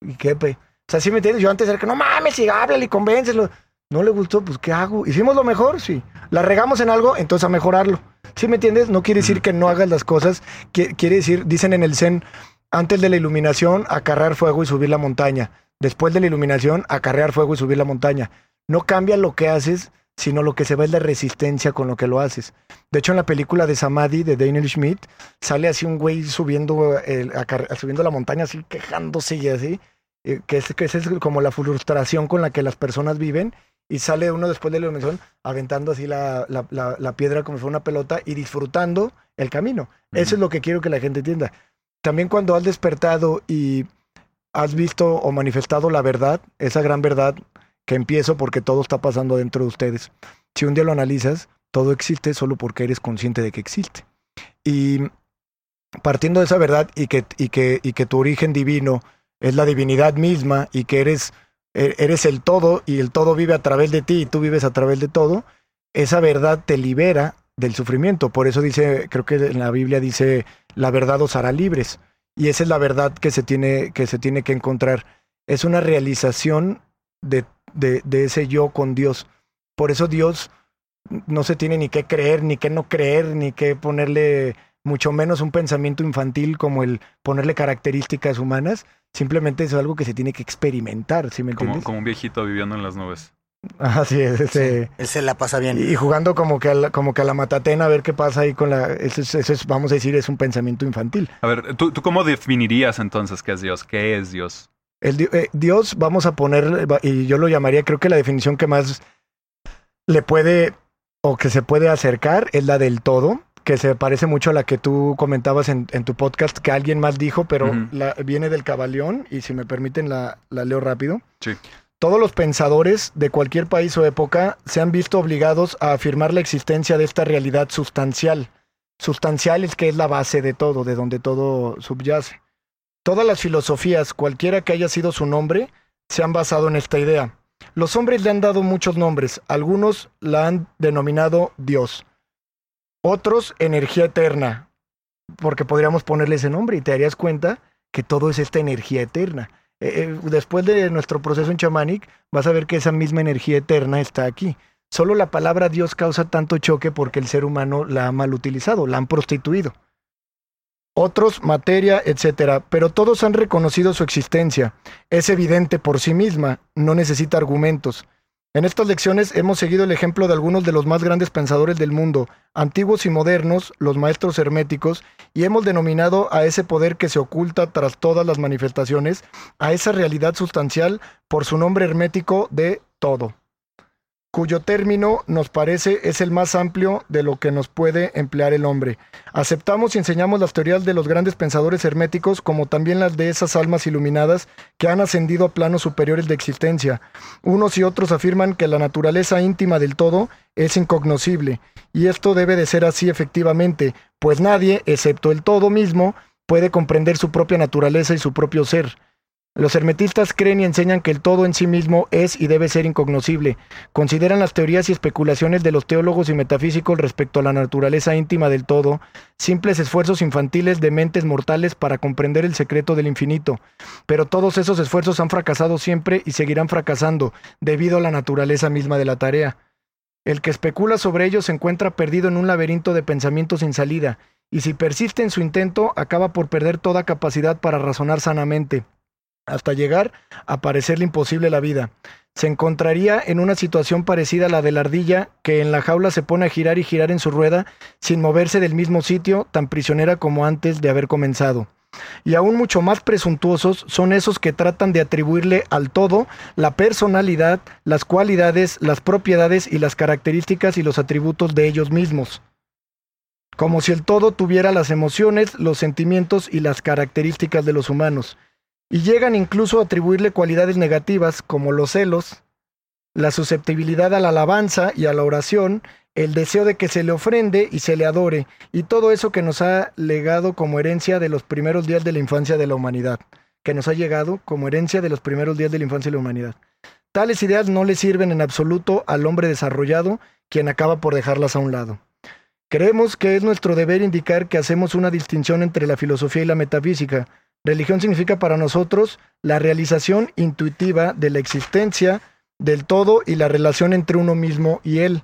¿Y qué, pe? O sea, ¿sí me entiendes? Yo antes era que no mames, y háblale y convéncelo. No le gustó, pues ¿qué hago? ¿Hicimos lo mejor? Sí. ¿La regamos en algo? Entonces a mejorarlo. ¿Sí me entiendes? No quiere decir que no hagas las cosas. Quiere decir, dicen en el Zen, antes de la iluminación, acarrear fuego y subir la montaña. Después de la iluminación, acarrear fuego y subir la montaña. No cambia lo que haces, sino lo que se ve es la resistencia con lo que lo haces. De hecho, en la película de Samadhi de Daniel Schmidt, sale así un güey subiendo, el, subiendo la montaña, así quejándose y así, eh, que es, que es como la frustración con la que las personas viven. Y sale uno después de la iluminación aventando así la, la, piedra como si fuera una pelota y disfrutando el camino. Eso es lo que quiero que la gente entienda. También cuando has despertado y has visto o manifestado la verdad, esa gran verdad que empiezo porque todo está pasando dentro de ustedes. Si un día lo analizas, todo existe solo porque eres consciente de que existe. Y partiendo de esa verdad y que, y que, y que tu origen divino es la divinidad misma y que eres, e, eres el todo y el todo vive a través de ti y tú vives a través de todo, esa verdad te libera del sufrimiento. Por eso dice, creo que en la Biblia dice, la verdad os hará libres. Y esa es la verdad que se tiene que, se tiene que encontrar. Es una realización de de, de ese yo con Dios. Por eso Dios no se tiene ni que creer, ni que no creer, ni que ponerle mucho menos un pensamiento infantil como el ponerle características humanas. Simplemente es algo que se tiene que experimentar, ¿sí me entiendes? Como, como un viejito viviendo en las nubes. Así es, ese, él se la pasa bien. Y jugando como que a la, como que a la matatena a ver qué pasa ahí con la... Eso es, vamos a decir, es un pensamiento infantil. A ver, ¿tú, ¿tú cómo definirías entonces qué es Dios? ¿Qué es Dios? El, eh, Dios, vamos a poner, y yo lo llamaría, creo que la definición que más le puede o que se puede acercar es la del todo, que se parece mucho a la que tú comentabas en, tu podcast, que alguien más dijo, pero la, viene del cabaleón, y si me permiten la, la leo rápido. Sí. Todos los pensadores de cualquier país o época se han visto obligados a afirmar la existencia de esta realidad sustancial. Sustancial es que es la base de todo, de donde todo subyace. Todas las filosofías, cualquiera que haya sido su nombre, se han basado en esta idea. Los hombres le han dado muchos nombres, algunos la han denominado Dios, otros energía eterna, porque podríamos ponerle ese nombre y te darías cuenta que todo es esta energía eterna. Eh, eh, después de nuestro proceso en chamanic, vas a ver que esa misma energía eterna está aquí. Solo la palabra Dios causa tanto choque porque el ser humano la ha mal utilizado, la han prostituido otros materia, etcétera, pero todos han reconocido su existencia. Es evidente por sí misma, no necesita argumentos. En estas lecciones hemos seguido el ejemplo de algunos de los más grandes pensadores del mundo, antiguos y modernos, los maestros herméticos, y hemos denominado a ese poder que se oculta tras todas las manifestaciones, a esa realidad sustancial, por su nombre hermético de todo cuyo término nos parece es el más amplio de lo que nos puede emplear el hombre. Aceptamos y enseñamos las teorías de los grandes pensadores herméticos como también las de esas almas iluminadas que han ascendido a planos superiores de existencia. Unos y otros afirman que la naturaleza íntima del todo es incognoscible, y esto debe de ser así efectivamente, pues nadie, excepto el todo mismo, puede comprender su propia naturaleza y su propio ser. Los hermetistas creen y enseñan que el todo en sí mismo es y debe ser incognoscible. Consideran las teorías y especulaciones de los teólogos y metafísicos respecto a la naturaleza íntima del todo simples esfuerzos infantiles de mentes mortales para comprender el secreto del infinito. Pero todos esos esfuerzos han fracasado siempre y seguirán fracasando debido a la naturaleza misma de la tarea. El que especula sobre ello se encuentra perdido en un laberinto de pensamientos sin salida, y si persiste en su intento acaba por perder toda capacidad para razonar sanamente hasta llegar a parecerle imposible la vida. Se encontraría en una situación parecida a la de la ardilla, que en la jaula se pone a girar y girar en su rueda, sin moverse del mismo sitio, tan prisionera como antes de haber comenzado. Y aún mucho más presuntuosos son esos que tratan de atribuirle al todo la personalidad, las cualidades, las propiedades y las características y los atributos de ellos mismos. Como si el todo tuviera las emociones, los sentimientos y las características de los humanos y llegan incluso a atribuirle cualidades negativas como los celos, la susceptibilidad a la alabanza y a la oración, el deseo de que se le ofrende y se le adore, y todo eso que nos ha legado como herencia de los primeros días de la infancia de la humanidad, que nos ha llegado como herencia de los primeros días de la infancia de la humanidad. Tales ideas no le sirven en absoluto al hombre desarrollado, quien acaba por dejarlas a un lado. Creemos que es nuestro deber indicar que hacemos una distinción entre la filosofía y la metafísica, Religión significa para nosotros la realización intuitiva de la existencia del todo y la relación entre uno mismo y él.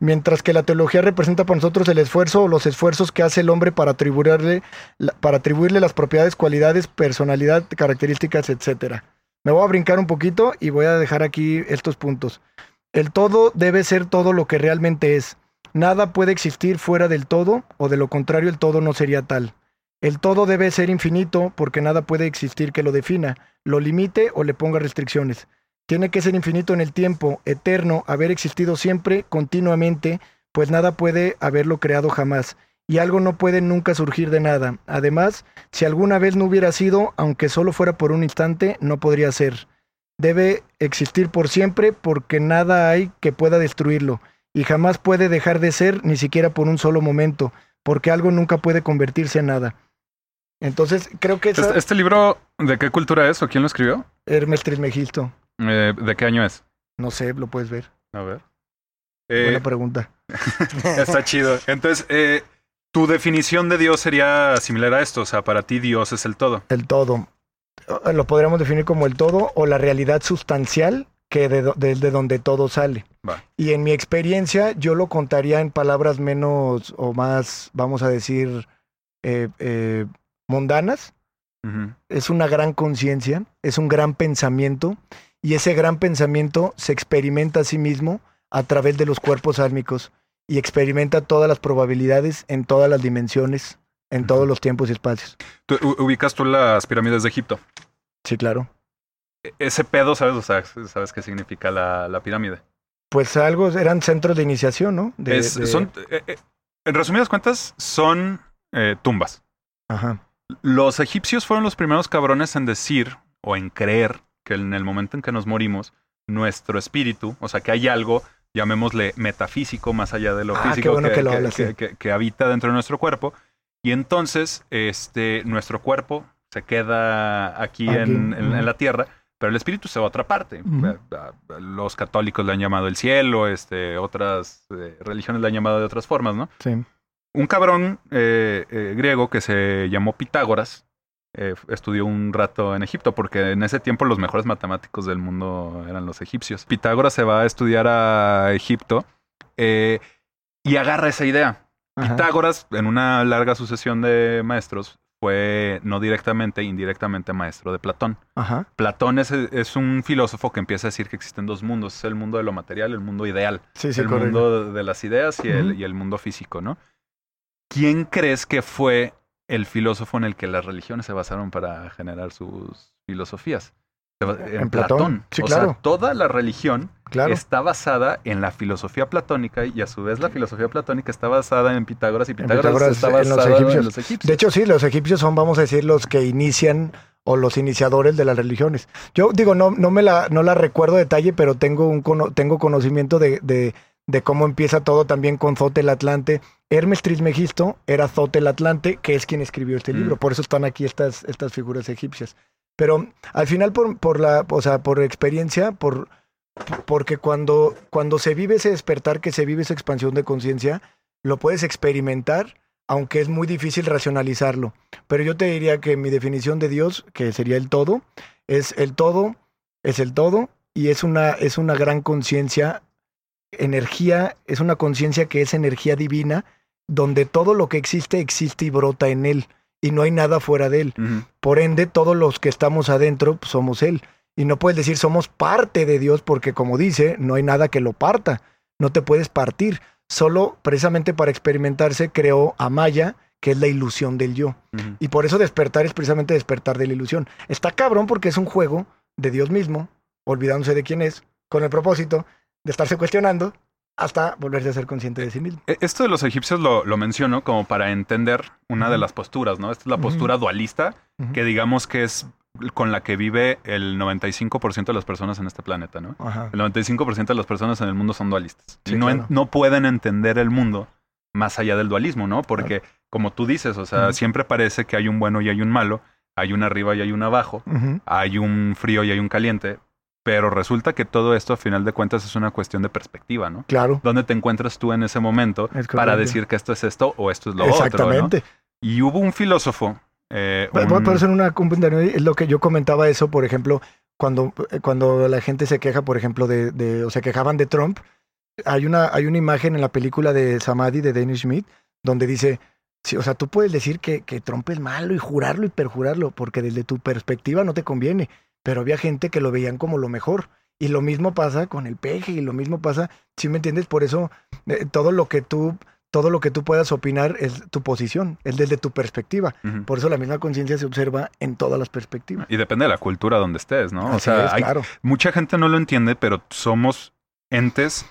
Mientras que la teología representa para nosotros el esfuerzo o los esfuerzos que hace el hombre para atribuirle, para atribuirle las propiedades, cualidades, personalidad, características, etc. Me voy a brincar un poquito y voy a dejar aquí estos puntos. El todo debe ser todo lo que realmente es. Nada puede existir fuera del todo, o de lo contrario el todo no sería tal. El todo debe ser infinito porque nada puede existir que lo defina, lo limite o le ponga restricciones. Tiene que ser infinito en el tiempo, eterno, haber existido siempre, continuamente, pues nada puede haberlo creado jamás, y algo no puede nunca surgir de nada. Además, si alguna vez no hubiera sido, aunque solo fuera por un instante, no podría ser. Debe existir por siempre porque nada hay que pueda destruirlo, y jamás puede dejar de ser ni siquiera por un solo momento, porque algo nunca puede convertirse en nada. Entonces, creo que... ¿Este, ¿Este, libro de qué cultura es o quién lo escribió? Hermes Trismegisto. Eh, ¿De qué año es? No sé, lo puedes ver. A ver. Buena eh, pregunta. está chido. Entonces, eh, tu definición de Dios sería similar a esto. O sea, para ti Dios es el todo. El todo. Lo podríamos definir como el todo o la realidad sustancial que de, de, donde todo sale. Y en mi experiencia, yo lo contaría en palabras menos o más, vamos a decir, mundanas. Es una gran conciencia, es un gran pensamiento y ese gran pensamiento se experimenta a sí mismo a través de los cuerpos álmicos y experimenta todas las probabilidades en todas las dimensiones, en todos los tiempos y espacios. ¿Tú, ¿Ubicas tú las pirámides de Egipto? Sí, claro. E, ese pedo, ¿sabes? ¿sabes qué significa la, pirámide? Pues algo, eran centros de iniciación, ¿no? Son, eh, eh, en resumidas cuentas, son eh, tumbas. Ajá. Los egipcios fueron los primeros cabrones en decir o en creer que en el momento en que nos morimos, nuestro espíritu, o sea, que hay algo, llamémosle metafísico, más allá de lo ah, físico, que, que, habita dentro de nuestro cuerpo. Y entonces, este, nuestro cuerpo se queda aquí, en, la tierra, pero el espíritu se va a otra parte. Los católicos le han llamado el cielo, este, otras eh, religiones le han llamado de otras formas, ¿no? Sí. Un cabrón eh, eh, griego que se llamó Pitágoras, eh, estudió un rato en Egipto, porque en ese tiempo los mejores matemáticos del mundo eran los egipcios. Pitágoras se va a estudiar a Egipto y agarra esa idea. Pitágoras, en una larga sucesión de maestros, fue no directamente, indirectamente maestro de Platón. Platón es, es, un filósofo que empieza a decir que existen dos mundos. Es el mundo de lo material, el mundo ideal. el mundo de las ideas y, el, y el mundo físico, ¿no? ¿Quién crees que fue el filósofo en el que las religiones se basaron para generar sus filosofías. En, Platón. Sí, o claro. Sea, toda la religión está basada en la filosofía platónica y a su vez la filosofía platónica está basada en Pitágoras y Pitágoras, está basada en los, egipcios. De hecho, sí, los egipcios son, vamos a decir, los que inician o los iniciadores de las religiones. Yo digo, no, no me la, no la recuerdo detalle, pero tengo, un, tengo conocimiento de, de, de cómo empieza todo también con Zote el Atlante Hermes Trismegisto era Zote el Atlante, que es quien escribió este mm. libro. Por eso están aquí estas, estas figuras egipcias. Pero al final, por, por la, o sea, por experiencia, por, porque cuando, cuando se vive ese despertar, que se vive esa expansión de conciencia, lo puedes experimentar, aunque es muy difícil racionalizarlo. Pero yo te diría que mi definición de Dios, que sería el todo, es el todo, es el todo, y es una, es una gran conciencia, energía, es una conciencia que es energía divina, donde todo lo que existe existe y brota en él y no hay nada fuera de él. Por ende, todos los que estamos adentro pues, somos él. Y no puedes decir somos parte de Dios porque como dice, no hay nada que lo parta. No te puedes partir. Solo precisamente para experimentarse creó a Maya, que es la ilusión del yo. Y por eso despertar es precisamente despertar de la ilusión. Está cabrón porque es un juego de Dios mismo, olvidándose de quién es, con el propósito de estarse cuestionando hasta volverse a ser consciente de sí mismo. E, esto de los egipcios lo, menciono como para entender una de las posturas, ¿no? Esta es la postura dualista, que digamos que es con la que vive el 95% de las personas en este planeta, ¿no? El 95% de las personas en el mundo son dualistas. y no, no pueden entender el mundo más allá del dualismo, ¿no? Porque, como tú dices, o sea, siempre parece que hay un bueno y hay un malo, hay un arriba y hay un abajo, hay un frío y hay un caliente, pero resulta que todo esto, a final de cuentas, es una cuestión de perspectiva, ¿no? Claro. ¿Dónde te encuentras tú en ese momento para decir que esto es esto o esto es lo otro? Exactamente. Y hubo un filósofo eh, un- por eso en una es lo que yo comentaba eso, por ejemplo, cuando, eh, cuando la gente se queja, por ejemplo, de, de- o se quejaban de Trump, hay una, hay una imagen en la película de Samadhi de Danny Schmidt donde dice, sí, o sea, tú puedes decir que, que Trump es malo y jurarlo y perjurarlo, porque desde tu perspectiva no te conviene, pero había gente que lo veían como lo mejor. Y lo mismo pasa con el peje y lo mismo pasa, si me entiendes? Por eso eh, todo lo que tú todo lo que tú puedas opinar es tu posición, es desde tu perspectiva. Por eso la misma conciencia se observa en todas las perspectivas. Y depende de la cultura donde estés, ¿no? o sea, es, hay- claro. mucha gente no lo entiende, pero somos entes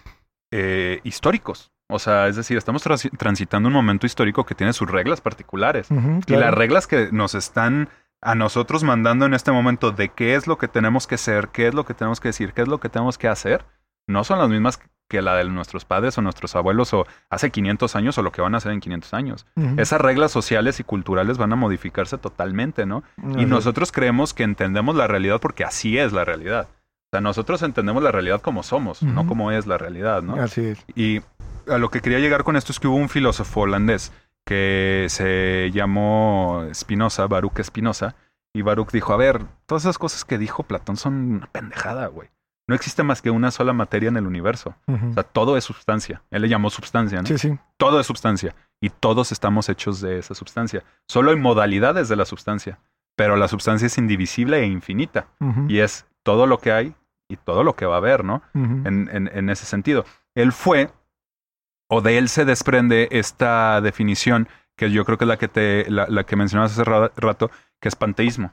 eh, históricos. O sea, es decir, estamos trans- transitando un momento histórico que tiene sus reglas particulares. Y claro. las reglas que nos están a nosotros mandando en este momento de qué es lo que tenemos que ser, qué es lo que tenemos que decir, qué es lo que tenemos que hacer, no son las mismas que la de nuestros padres o nuestros abuelos o hace 500 años o lo que van a hacer en 500 años. Esas reglas sociales y culturales van a modificarse totalmente, ¿no? Y nosotros creemos que entendemos la realidad porque así es la realidad. O sea, nosotros entendemos la realidad como somos, no como es la realidad, ¿no? Así es. Y a lo que quería llegar con esto es que hubo un filósofo holandés que se llamó Spinoza, Baruch Spinoza, y Baruch dijo, a ver, todas esas cosas que dijo Platón son una pendejada, güey. No existe más que una sola materia en el universo. O sea, todo es sustancia. Él le llamó sustancia, ¿no? Sí, sí. Todo es sustancia. Y todos estamos hechos de esa sustancia. Solo hay modalidades de la sustancia. Pero la sustancia es indivisible e infinita. Y es todo lo que hay y todo lo que va a haber, ¿no? En, en- en ese sentido. Él fue, o de él se desprende esta definición, que yo creo que es la que, te, la, la que mencionabas hace ra- rato, que es panteísmo,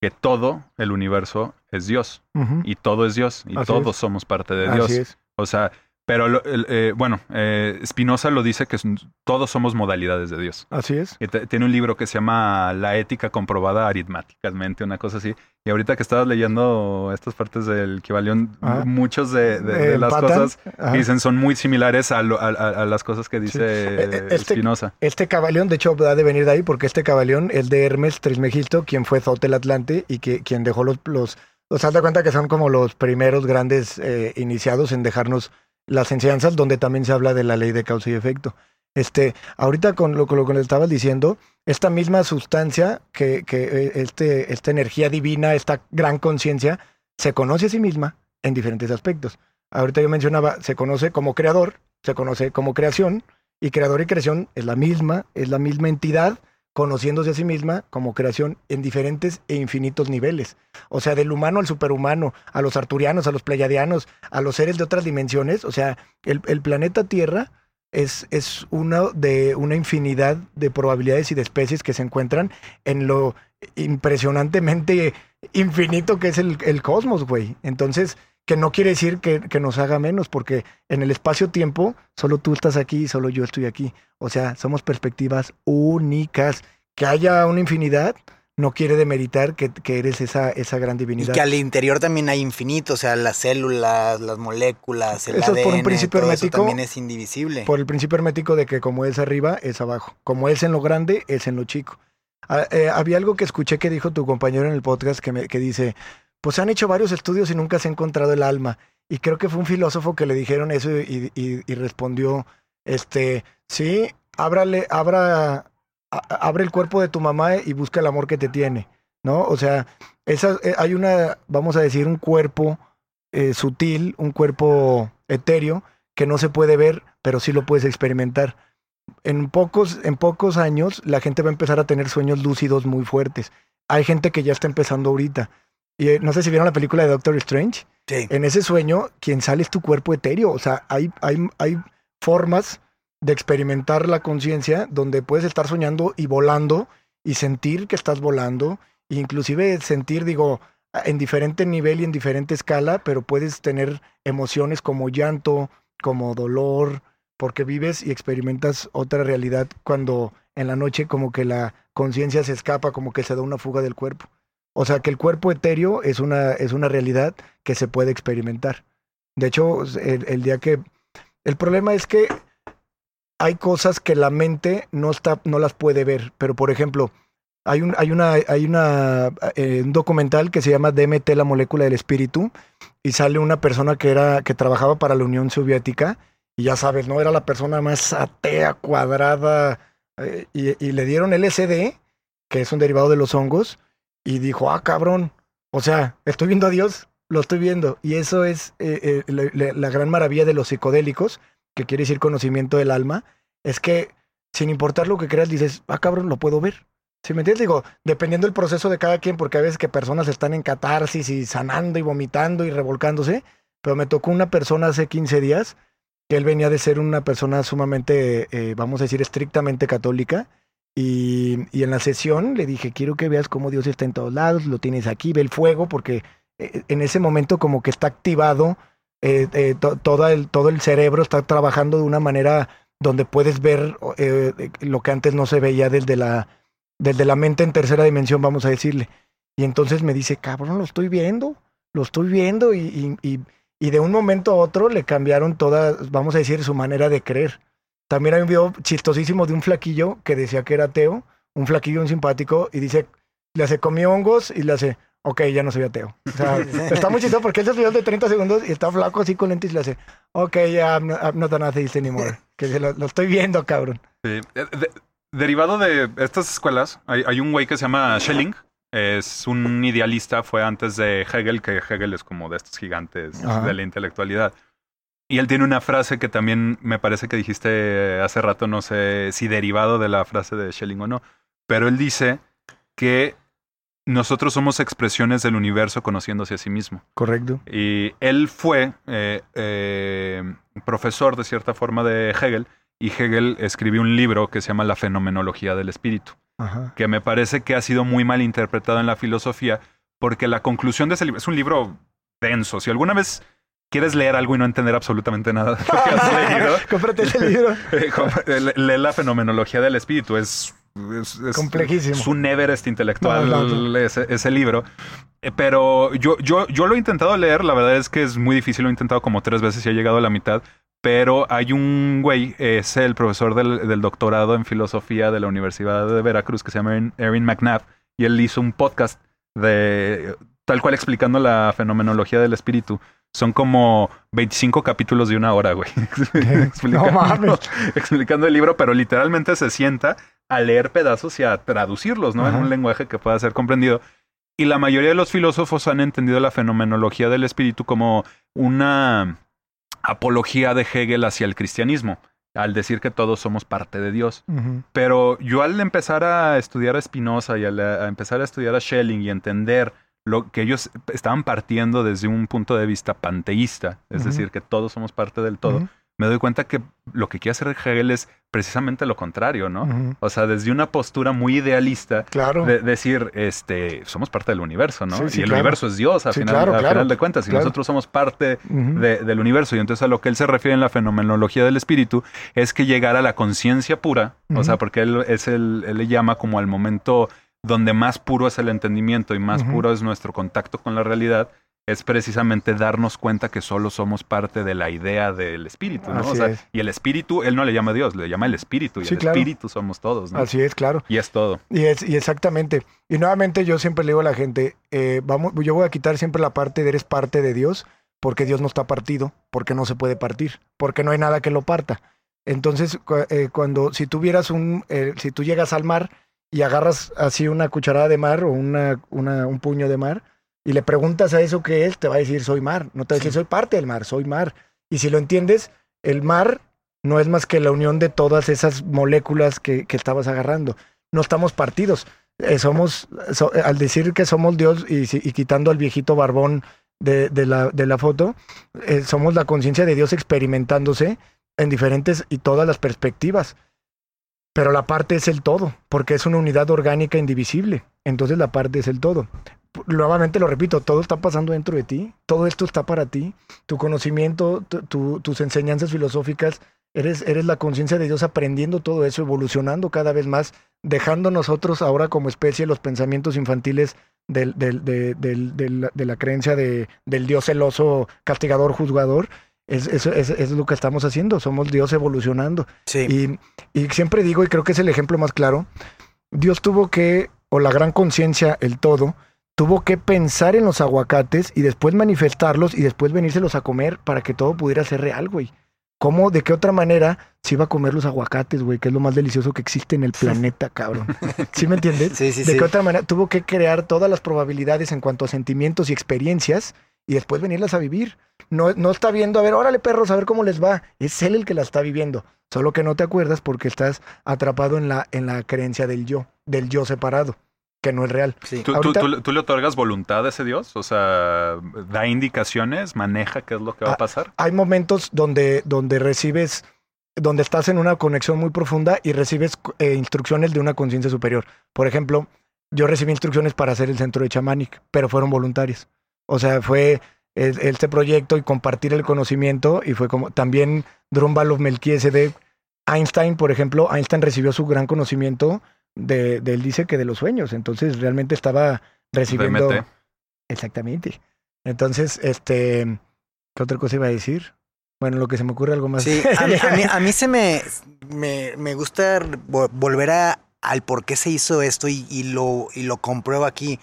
que todo el universo es Dios, y todo es Dios, y Así todos es. somos parte de Dios. Así es. O sea, pero eh, bueno, eh, Spinoza lo dice que todos somos modalidades de Dios. Así es. Y tiene un libro que se llama La ética comprobada aritmáticamente, una cosa así. Y ahorita que estabas leyendo estas partes del Kibalión, Ah. muchos de, de- de las cosas Ajá. que dicen son muy similares a, lo- a- a- a las cosas que dice Eh, eh, este- Spinoza. Este cabaleón, de hecho, ha de venir de ahí porque este cabaleón es de Hermes Trismegisto, quien fue Zote el Atlante y que, quien dejó los... los o sea, cuenta que son como los primeros grandes eh, iniciados en dejarnos las enseñanzas, donde también se habla de la ley de causa y efecto. Este, ahorita con lo, lo que le estabas diciendo, esta misma sustancia, que, que eh, este, esta energía divina, esta gran conciencia, se conoce a sí misma en diferentes aspectos. Ahorita yo mencionaba, se conoce como creador, se conoce como creación, y creador y creación es la misma, es la misma entidad, conociéndose a sí misma como creación en diferentes e infinitos niveles. O sea, del humano al superhumano, a los arturianos, a los pleiadianos, a los seres de otras dimensiones. O sea, el, planeta Tierra es, es una de una infinidad de probabilidades y de especies que se encuentran en lo impresionantemente infinito que es el, el cosmos, güey. Entonces, que no quiere decir que, que nos haga menos, porque en el espacio-tiempo solo tú estás aquí y solo yo estoy aquí. O sea, somos perspectivas únicas. Que haya una infinidad no quiere demeritar que, que eres esa, esa gran Y divinidad. que al interior también hay infinito, o sea, las células, las moléculas, el Eso es por un principio todo eso hermético. también es indivisible. Por el principio hermético de que como es arriba, es abajo. Como es en lo grande, es en lo chico. Ah, eh, había algo que escuché que dijo tu compañero en el podcast que, me, que dice, pues han hecho varios estudios y nunca se ha encontrado el alma. Y creo que fue un filósofo que le dijeron eso y, respondió, este, sí, ábrale, abra, abre el cuerpo de tu mamá y busca el amor que te tiene, ¿no? O sea, esa, eh, hay una, vamos a decir, un cuerpo eh, sutil, un cuerpo etéreo que no se puede ver, pero sí lo puedes experimentar. En pocos, en pocos años la gente va a empezar a tener sueños lúcidos muy fuertes. Hay gente que ya está empezando ahorita. Y eh, no sé si vieron la película de Doctor Strange. Sí. En ese sueño, quien sale es tu cuerpo etéreo. O sea, hay, hay, hay formas de experimentar la conciencia donde puedes estar soñando y volando y sentir que estás volando. E inclusive sentir, digo, en diferente nivel y en diferente escala, pero puedes tener emociones como llanto, como dolor, porque vives y experimentas otra realidad cuando en la noche como que la conciencia se escapa, como que se da una fuga del cuerpo. O sea que el cuerpo etéreo es una, es una realidad que se puede experimentar. De hecho, el, el día que... El problema es que hay cosas que la mente no, está, no las puede ver, pero por ejemplo, hay un, hay una, hay una, eh, un documental que se llama DMT, la molécula del espíritu, y sale una persona que era, que trabajaba para la Unión Soviética, y ya sabes, ¿no? Era la persona más atea, cuadrada, eh, y, y le dieron LSD, que es un derivado de los hongos, y dijo, ah, cabrón, o sea, estoy viendo a Dios, lo estoy viendo. Y eso es eh, eh, la, gran maravilla de los psicodélicos, que quiere decir conocimiento del alma, es que sin importar lo que creas, dices, ah, cabrón, lo puedo ver. Si me entiendes? Digo, dependiendo del proceso de cada quien, porque a veces que personas están en catarsis y sanando y vomitando y revolcándose, pero me tocó una persona hace 15 días que él venía de ser una persona sumamente, eh, vamos a decir, estrictamente católica. Y, y, en la sesión le dije, quiero que veas cómo Dios está en todos lados, lo tienes aquí, ve el fuego, porque eh, en ese momento como que está activado, eh, eh to, todo, el, todo el cerebro está trabajando de una manera donde puedes ver eh, lo que antes no se veía desde la, desde la mente en tercera dimensión, vamos a decirle. Y entonces me dice, cabrón, lo estoy viendo, lo estoy viendo, y, y, y de un momento a otro le cambiaron toda, vamos a decir, su manera de creer. También hay un video chistosísimo de un flaquillo que decía que era ateo, un flaquillo, un simpático, y dice, le hace comió hongos y le hace, ok, ya no soy ateo. O sea, está muy chistoso porque ese video de 30 segundos y está flaco así con lentes y le hace, ok, ya yeah, I'm, I'm, not an atheist anymore. Que lo, lo, estoy viendo, cabrón. Sí. De, derivado de estas escuelas, hay, hay un güey que se llama Schelling. Es un idealista, fue antes de Hegel, que Hegel es como de estos gigantes Ajá. de la intelectualidad. Y él tiene una frase que también me parece que dijiste hace rato, no sé si derivado de la frase de Schelling o no, pero él dice que nosotros somos expresiones del universo conociéndose a sí mismo. Correcto. Y él fue eh, eh, profesor de cierta forma de Hegel y Hegel escribió un libro que se llama La fenomenología del espíritu, Ajá. que me parece que ha sido muy mal interpretado en la filosofía porque la conclusión de ese libro es un libro denso. Si alguna vez quieres leer algo y no entender absolutamente nada de lo que has leído, cómprate ese libro. lee la fenomenología del espíritu. Es es, es, complejísimo. Es un Everest intelectual no, no, no. Ese, ese, libro. Eh, pero yo, yo, yo lo he intentado leer, la verdad es que es muy difícil, lo he intentado como tres veces y he llegado a la mitad. Pero hay un güey, es el profesor del, del doctorado en filosofía de la Universidad de Veracruz que se llama Erin McNabb y él hizo un podcast de tal cual explicando la fenomenología del espíritu. Son como 25 capítulos de una hora, güey. explicando, no mames. explicando el libro, pero literalmente se sienta a leer pedazos y a traducirlos, ¿no? Ajá. En un lenguaje que pueda ser comprendido. Y la mayoría de los filósofos han entendido la fenomenología del espíritu como una apología de Hegel hacia el cristianismo, al decir que todos somos parte de Dios. Uh -huh. Pero yo al empezar a estudiar a Spinoza y al, a empezar a estudiar a Schelling y entender lo que ellos estaban partiendo desde un punto de vista panteísta, es uh -huh. decir, que todos somos parte del todo. Uh -huh me doy cuenta que lo que quiere hacer Hegel es precisamente lo contrario, ¿no? Uh -huh. O sea, desde una postura muy idealista, claro. de decir, este, somos parte del universo, ¿no? Sí, sí, y el claro. universo es Dios, a, sí, final, claro, a final, de cuentas, y nosotros somos parte de, del universo. Y entonces a lo que él se refiere en la fenomenología del espíritu es que llegar a la conciencia pura, o sea, porque él, es el, él le llama como al momento donde más puro es el entendimiento y más puro es nuestro contacto con la realidad, es precisamente darnos cuenta que solo somos parte de la idea del espíritu, ¿no? Así o sea, es. y el espíritu, él no le llama Dios, le llama el espíritu, y Sí, el claro. espíritu somos todos, ¿no? Así es, claro. Y es todo. Y, es, y exactamente. Y nuevamente yo siempre le digo a la gente, eh, vamos, yo voy a quitar siempre la parte de eres parte de Dios, porque Dios no está partido, porque no se puede partir, porque no hay nada que lo parta. Entonces, eh, cuando, si tuvieras un, eh, si tú llegas al mar y agarras así una cucharada de mar o una, una, un puño de mar y le preguntas a eso qué es, te va a decir soy mar. No te va a decir soy parte del mar, soy mar. Y si lo entiendes, el mar no es más que la unión de todas esas moléculas que, que estabas agarrando. No estamos partidos. Eh, somos, so- al decir que somos Dios y quitando al viejito barbón de, de la, de la foto, eh, somos la conciencia de Dios experimentándose en diferentes y todas las perspectivas. Pero la parte es el todo, porque es una unidad orgánica indivisible. Entonces la parte es el todo. Nuevamente lo repito, todo está pasando dentro de ti, todo esto está para ti, tu conocimiento, tu- tu- tus enseñanzas filosóficas, eres, eres la conciencia de Dios aprendiendo todo eso, evolucionando cada vez más, dejando nosotros ahora como especie los pensamientos infantiles del, del- de, del- de la creencia de, del Dios celoso, castigador, juzgador. Es, es, es- es lo que estamos haciendo, somos Dios evolucionando. Sí. Y, y siempre digo, y creo que es el ejemplo más claro, Dios tuvo que, o la gran conciencia, el todo, tuvo que pensar en los aguacates y después manifestarlos y después venírselos a comer para que todo pudiera ser real, güey. ¿Cómo, de qué otra manera se iba a comer los aguacates, güey, que es lo más delicioso que existe en el planeta, cabrón. ¿Sí me entiendes? Sí, sí, de sí. qué otra manera tuvo que crear todas las probabilidades en cuanto a sentimientos y experiencias y después venirlas a vivir. No, no está viendo, a ver, órale perros, a ver cómo les va. Es él el que la está viviendo. Solo que no te acuerdas porque estás atrapado en la, en la creencia del yo, del yo separado, que no es real. Sí. ¿Tú, tú- Ahorita- tú le- tú le otorgas voluntad a ese Dios? O sea, da indicaciones, maneja qué es lo que va Ah, a pasar. Hay momentos donde, donde recibes, donde estás en una conexión muy profunda y recibes eh, instrucciones de una conciencia superior. Por ejemplo, yo recibí instrucciones para hacer el centro de Chamanic, pero fueron voluntarios. O sea, fue este proyecto y compartir el conocimiento y fue como también Drumbalov Melquisedec, Einstein, por ejemplo, Einstein recibió su gran conocimiento de, de él dice que de los sueños, entonces realmente estaba recibiendo DMT. exactamente. Entonces, este, ¿qué otra cosa iba a decir? Bueno, lo que se me ocurre algo más. Sí, a mí, a mí- a mí se me, me, me gusta vo- volver a, al por qué se hizo esto y, y lo, y lo compruebo aquí.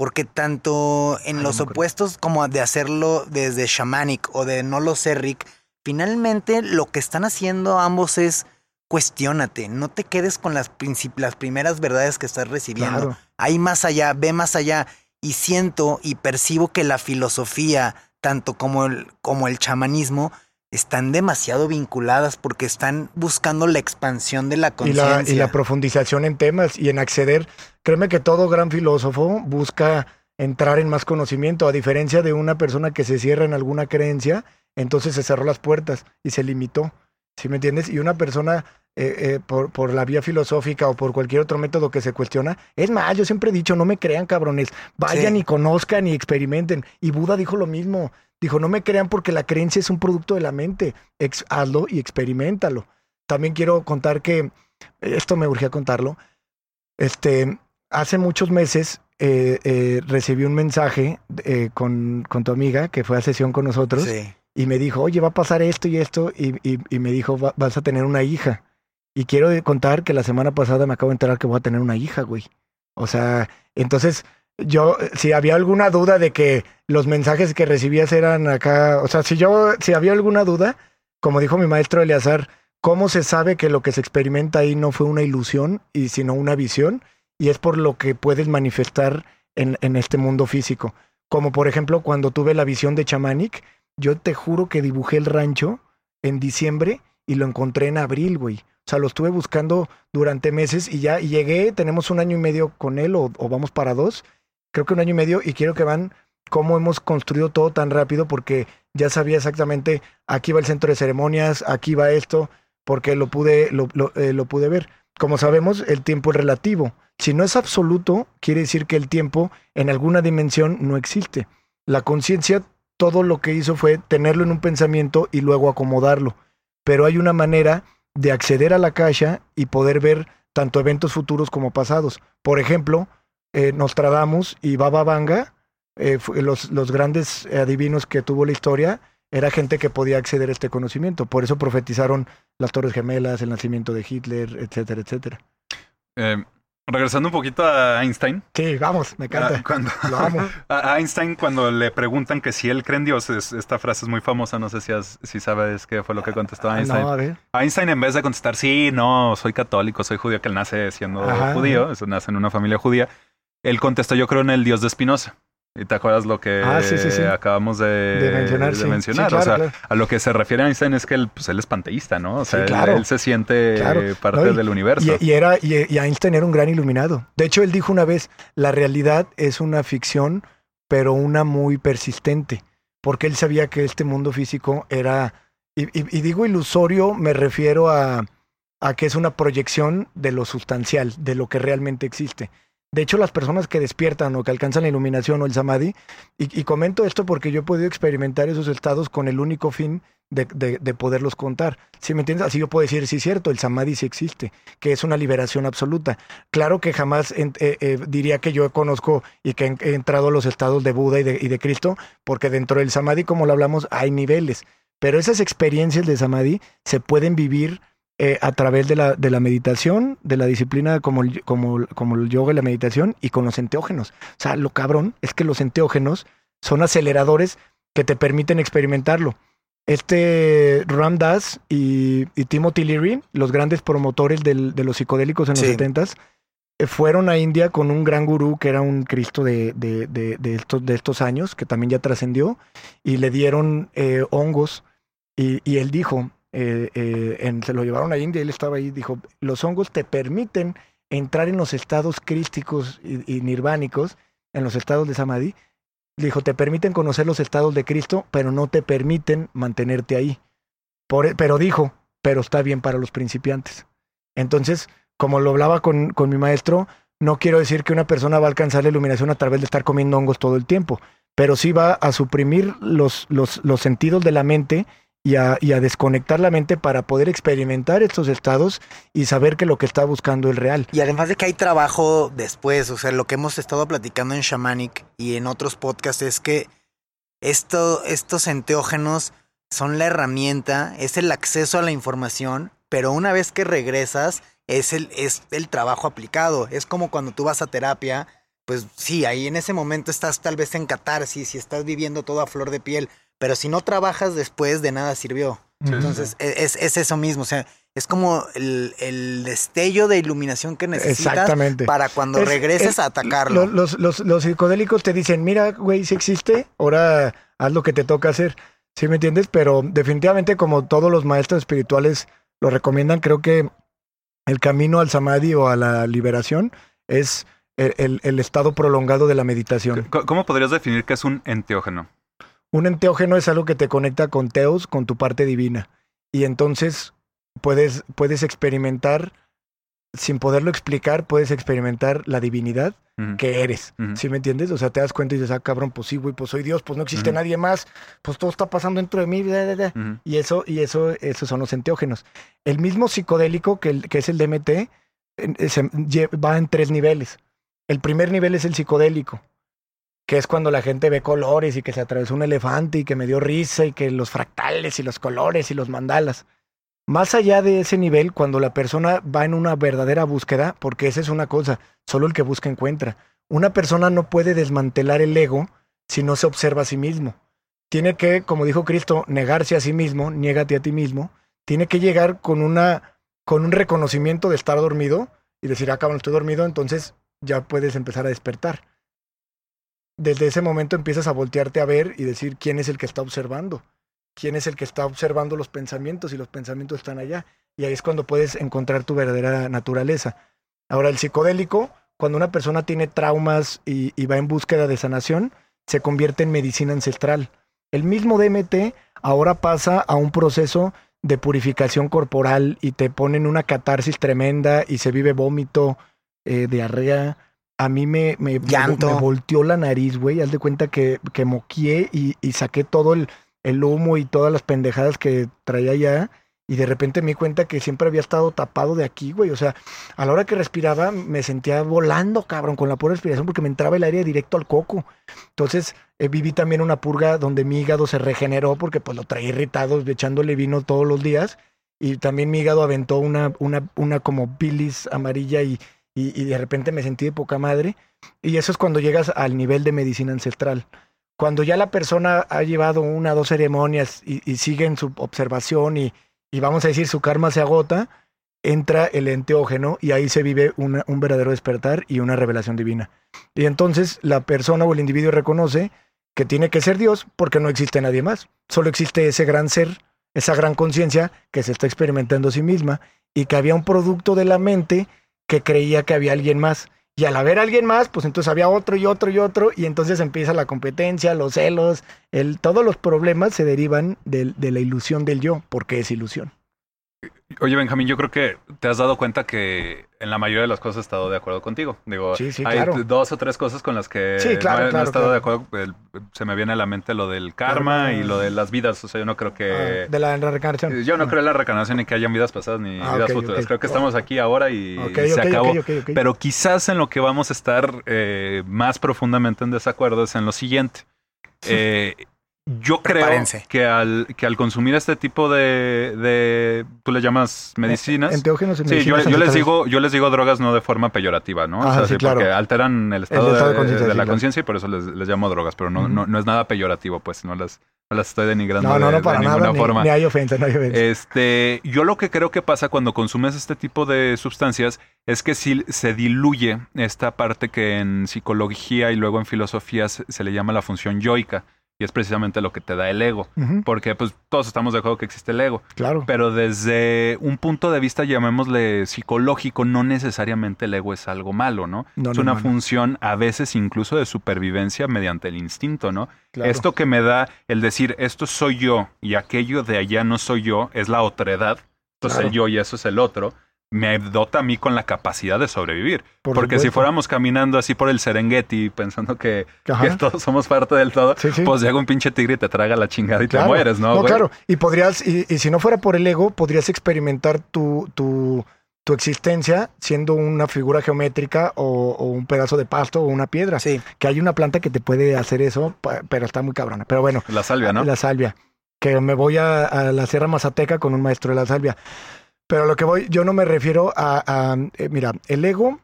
Porque tanto en Ay, los no opuestos como de hacerlo desde Shamanic o de no lo sé, Rick, finalmente lo que están haciendo ambos es cuestiónate, no te quedes con las, las primeras verdades que estás recibiendo. Claro. hay más allá, ve más allá. Y siento y percibo que la filosofía, tanto como el, como el chamanismo, están demasiado vinculadas porque están buscando la expansión de la y conciencia. y la profundización en temas y en acceder. Créeme que todo gran filósofo busca entrar en más conocimiento, a diferencia de una persona que se cierra en alguna creencia, entonces se cerró las puertas y se limitó. ¿Sí me entiendes? Y una persona eh, eh, por, por la vía filosófica o por cualquier otro método que se cuestiona, es más, yo siempre he dicho, no me crean cabrones, vayan Sí. y conozcan y experimenten. Y Buda dijo lo mismo, dijo, no me crean porque la creencia es un producto de la mente, Ex- hazlo y experimentalo. También quiero contar que, esto me urgía contarlo, este, hace muchos meses eh, eh, recibí un mensaje eh, con, con tu amiga que fue a sesión con nosotros Sí. y me dijo, oye, va a pasar esto y esto, y, y- y me dijo, "Va- vas a tener una hija. Y quiero contar que la semana pasada me acabo de enterar que voy a tener una hija, güey. O sea, entonces yo, si había alguna duda de que los mensajes que recibías eran acá, o sea, si yo, si había alguna duda, como dijo mi maestro Eleazar, ¿cómo se sabe que lo que se experimenta ahí no fue una ilusión y sino una visión? Y es por lo que puedes manifestar en, en este mundo físico. Como por ejemplo cuando tuve la visión de Chamanic, yo te juro que dibujé el rancho en diciembre y lo encontré en abril, güey. O sea, lo estuve buscando durante meses y ya llegué, tenemos un año y medio con él o, o vamos para dos, creo que un año y medio y quiero que van cómo hemos construido todo tan rápido porque ya sabía exactamente aquí va el centro de ceremonias, aquí va esto, porque lo pude, lo, lo, eh, lo pude ver. Como sabemos, el tiempo es relativo. Si no es absoluto, quiere decir que el tiempo en alguna dimensión no existe. La conciencia, todo lo que hizo fue tenerlo en un pensamiento y luego acomodarlo. Pero hay una manera de acceder a la caja y poder ver tanto eventos futuros como pasados. Por ejemplo, eh, Nostradamus y Baba Vanga, eh, los, los grandes adivinos que tuvo la historia, era gente que podía acceder a este conocimiento. Por eso profetizaron las Torres Gemelas, el nacimiento de Hitler, etcétera, etcétera. Eh, regresando un poquito a Einstein. Sí, vamos, me ah, encanta. cuando, Lo amo. a Einstein, cuando le preguntan que si él cree en Dios, es- esta frase es muy famosa. No sé si, has- si sabes qué fue lo que contestó Ah, Einstein. No, a ver. Einstein, en vez de contestar, sí, no, soy católico, soy judío, que él nace siendo Ajá, judío, eso nace en una familia judía, él contestó, yo creo en el Dios de Spinoza. ¿Y te acuerdas lo que Ah, sí, sí, sí. acabamos de, De mencionar, claro, o sea, claro. a lo que se refiere Einstein es que él, pues, él es panteísta, ¿no? O sea, él- claro. él, se siente parte No, y- del universo. Y, y era, y, y Einstein era un gran iluminado. De hecho, él dijo una vez, la realidad es una ficción, pero una muy persistente, porque él sabía que este mundo físico era, y digo ilusorio, me refiero a, a que es una proyección de lo sustancial, de lo que realmente existe. De hecho, las personas que despiertan o que alcanzan la iluminación o el samadhi, y, comento esto porque yo he podido experimentar esos estados con el único fin de, de- de poderlos contar. ¿Sí me entiendes? Así yo puedo decir, sí es cierto, el samadhi sí existe, que es una liberación absoluta. Claro que jamás eh, eh, diría que yo conozco y que he, entrado a los estados de Buda y de Cristo, porque dentro del samadhi, como lo hablamos, hay niveles. Pero esas experiencias de samadhi se pueden vivir eh, a través de la, de la meditación, de la disciplina como el, como, como el yoga y la meditación y con los enteógenos. O sea, lo cabrón es que los enteógenos son aceleradores que te permiten experimentarlo. Este Ram Dass y, y Timothy Leary, los grandes promotores del- de los psicodélicos en los Sí. 70s, eh, fueron a India con un gran gurú que era un Cristo de, de- de- de estos, de estos años, que también ya trascendió, y le dieron eh, hongos. Y, y él dijo, eh, eh, en- se lo llevaron a India, él estaba ahí, dijo, los hongos te permiten entrar en los estados crísticos y, nirvánicos, en los estados de Samadhi. Dijo, te permiten conocer los estados de Cristo, pero no te permiten mantenerte ahí. E, pero dijo, pero está bien para los principiantes. Entonces, como lo hablaba con, con mi maestro, no quiero decir que una persona va a alcanzar la iluminación a través de estar comiendo hongos todo el tiempo, pero sí va a suprimir los, los, los sentidos de la mente y a, desconectar la mente para poder experimentar estos estados y saber que lo que está buscando es real. Y además de que hay trabajo después, o sea, lo que hemos estado platicando en Shamanic y en otros podcasts es que esto, estos enteógenos son la herramienta, es el acceso a la información, pero una vez que regresas es el, es el trabajo aplicado. Es como cuando tú vas a terapia, pues sí, ahí en ese momento estás tal vez en catarsis y estás viviendo todo a flor de piel, pero si no trabajas después, de nada sirvió. Sí. Entonces, e- es, es eso mismo, o sea, es como el, el destello de iluminación que necesitas Exactamente. para cuando Es- regreses es- a atacarlo. Lo- Los, los, los psicodélicos te dicen, mira, güey, si existe, ahora haz lo que te toca hacer. ¿Sí me entiendes? Pero definitivamente, como todos los maestros espirituales lo recomiendan, creo que el camino al samadhi o a la liberación es el, el- el estado prolongado de la meditación. ¿Cómo podrías definir qué es un enteógeno? Un enteógeno es algo que te conecta con Teos, con tu parte divina. Y entonces puedes, puedes experimentar, sin poderlo explicar, puedes experimentar la divinidad que eres. ¿Sí me entiendes? O sea, te das cuenta y dices, ah, cabrón, pues sí, güey, pues soy Dios, pues no existe nadie más, pues todo está pasando dentro de mí. bla, bla, bla". Ujú. Y eso, y eso, esos son los enteógenos. El mismo psicodélico que, el- que es el DMT se- va en tres niveles. El primer nivel es el psicodélico, que es cuando la gente ve colores y que se atravesó un elefante y que me dio risa y que los fractales y los colores y los mandalas. Más allá de ese nivel, cuando la persona va en una verdadera búsqueda, porque esa es una cosa, solo el que busca encuentra. Una persona no puede desmantelar el ego si no se observa a sí mismo. Tiene que, como dijo Cristo, negarse a sí mismo, niégate a ti mismo. Tiene que llegar con una con un reconocimiento de estar dormido y decir, ah, cabrón, estoy dormido, entonces ya puedes empezar a despertar. Desde ese momento empiezas a voltearte a ver y decir quién es el que está observando, quién es el que está observando los pensamientos y los pensamientos están allá. Y ahí es cuando puedes encontrar tu verdadera naturaleza. Ahora, el psicodélico, cuando una persona tiene traumas y, va en búsqueda de sanación, se convierte en medicina ancestral. El mismo DMT ahora pasa a un proceso de purificación corporal y te ponen una catarsis tremenda y se vive vómito, eh, diarrea. A mí me, me, me- volteó la nariz, güey. Haz de cuenta que, que moqué y, y saqué todo el, el humo y todas las pendejadas que traía ya. Y de repente me di cuenta que siempre había estado tapado de aquí, güey. O sea, a la hora que respiraba me sentía volando, cabrón, con la pura respiración porque me entraba el aire directo al coco. Entonces eh, viví también una purga donde mi hígado se regeneró porque pues lo traía irritado echándole vino todos los días. Y también mi hígado aventó una, una, una como bilis amarilla y, y, de repente me sentí de poca madre. Y eso es cuando llegas al nivel de medicina ancestral. Cuando ya la persona ha llevado una o dos ceremonias y, y sigue en su observación y, y vamos a decir su karma se agota, entra el enteógeno y ahí se vive un verdadero despertar y una revelación divina. Y entonces la persona o el individuo reconoce que tiene que ser Dios porque no existe nadie más. Solo existe ese gran ser, esa gran conciencia que se está experimentando a sí misma y que había un producto de la mente que creía que había alguien más. Y al haber alguien más, pues entonces había otro y otro y otro, y entonces empieza la competencia, los celos, el, todos los problemas se derivan de la ilusión del yo, porque es ilusión. Oye, Benjamín, yo creo que te has dado cuenta que en la mayoría de las cosas he estado de acuerdo contigo. Digo, Sí, sí, hay claro. dos o tres cosas con las que Sí, claro, no, he- no he claro, estado de acuerdo. Se me viene a la mente lo del karma y lo de las vidas. O sea, yo no creo que... Ah, de la reencarnación. Yo no creo en la reencarnación ni que hayan vidas pasadas ni Ah, vidas futuras. Creo que estamos aquí ahora y se acabó. Pero quizás en lo que vamos a estar eh, más profundamente en desacuerdo es en lo siguiente. Eh, Yo creo que al, que al consumir este tipo de, de tú le llamas medicinas. Enteógenos en Sí, yo, medicinas yo les digo, yo les digo drogas no de forma peyorativa, ¿no? Ajá, sí, claro. Porque alteran el estado, El estado de la claro. conciencia y por eso les, les llamo drogas, pero no, no, no es nada peyorativo, pues no las, no las estoy denigrando No, no, de, no, de para ninguna nada. Ni, forma. ni hay ofensa, no hay ofensa. Este, yo lo que creo que pasa cuando consumes este tipo de sustancias es que sí se diluye esta parte que en psicología y luego en filosofía se, se le llama la función yoica y es precisamente lo que te da el ego, porque pues todos estamos de acuerdo que existe el ego, claro. pero desde un punto de vista llamémosle psicológico, no necesariamente el ego es algo malo, ¿no? No, es no, una no, función a veces incluso de supervivencia mediante el instinto, ¿no? claro. Esto que me da el decir esto soy yo y aquello de allá no soy yo es la otredad. Esto es Claro. el yo y eso es el otro. Me dota a mí con la capacidad de sobrevivir. Por Porque si fuéramos caminando así por el Serengeti pensando que, todos somos parte del todo, Sí, sí. pues llega un pinche tigre y te traga la chingada y Claro. te mueres, ¿no? No, güey? claro. Y podrías, y, y si no fuera por el ego, podrías experimentar tu, tu, tu existencia siendo una figura geométrica o, o un pedazo de pasto o una piedra. Sí. Que hay una planta que te puede hacer eso, pero está muy cabrona. Pero bueno, La salvia, ¿no? la salvia. Que me voy a, a la Sierra Mazateca con un maestro de la salvia. Pero lo que voy, yo no me refiero a, a, eh, mira, el ego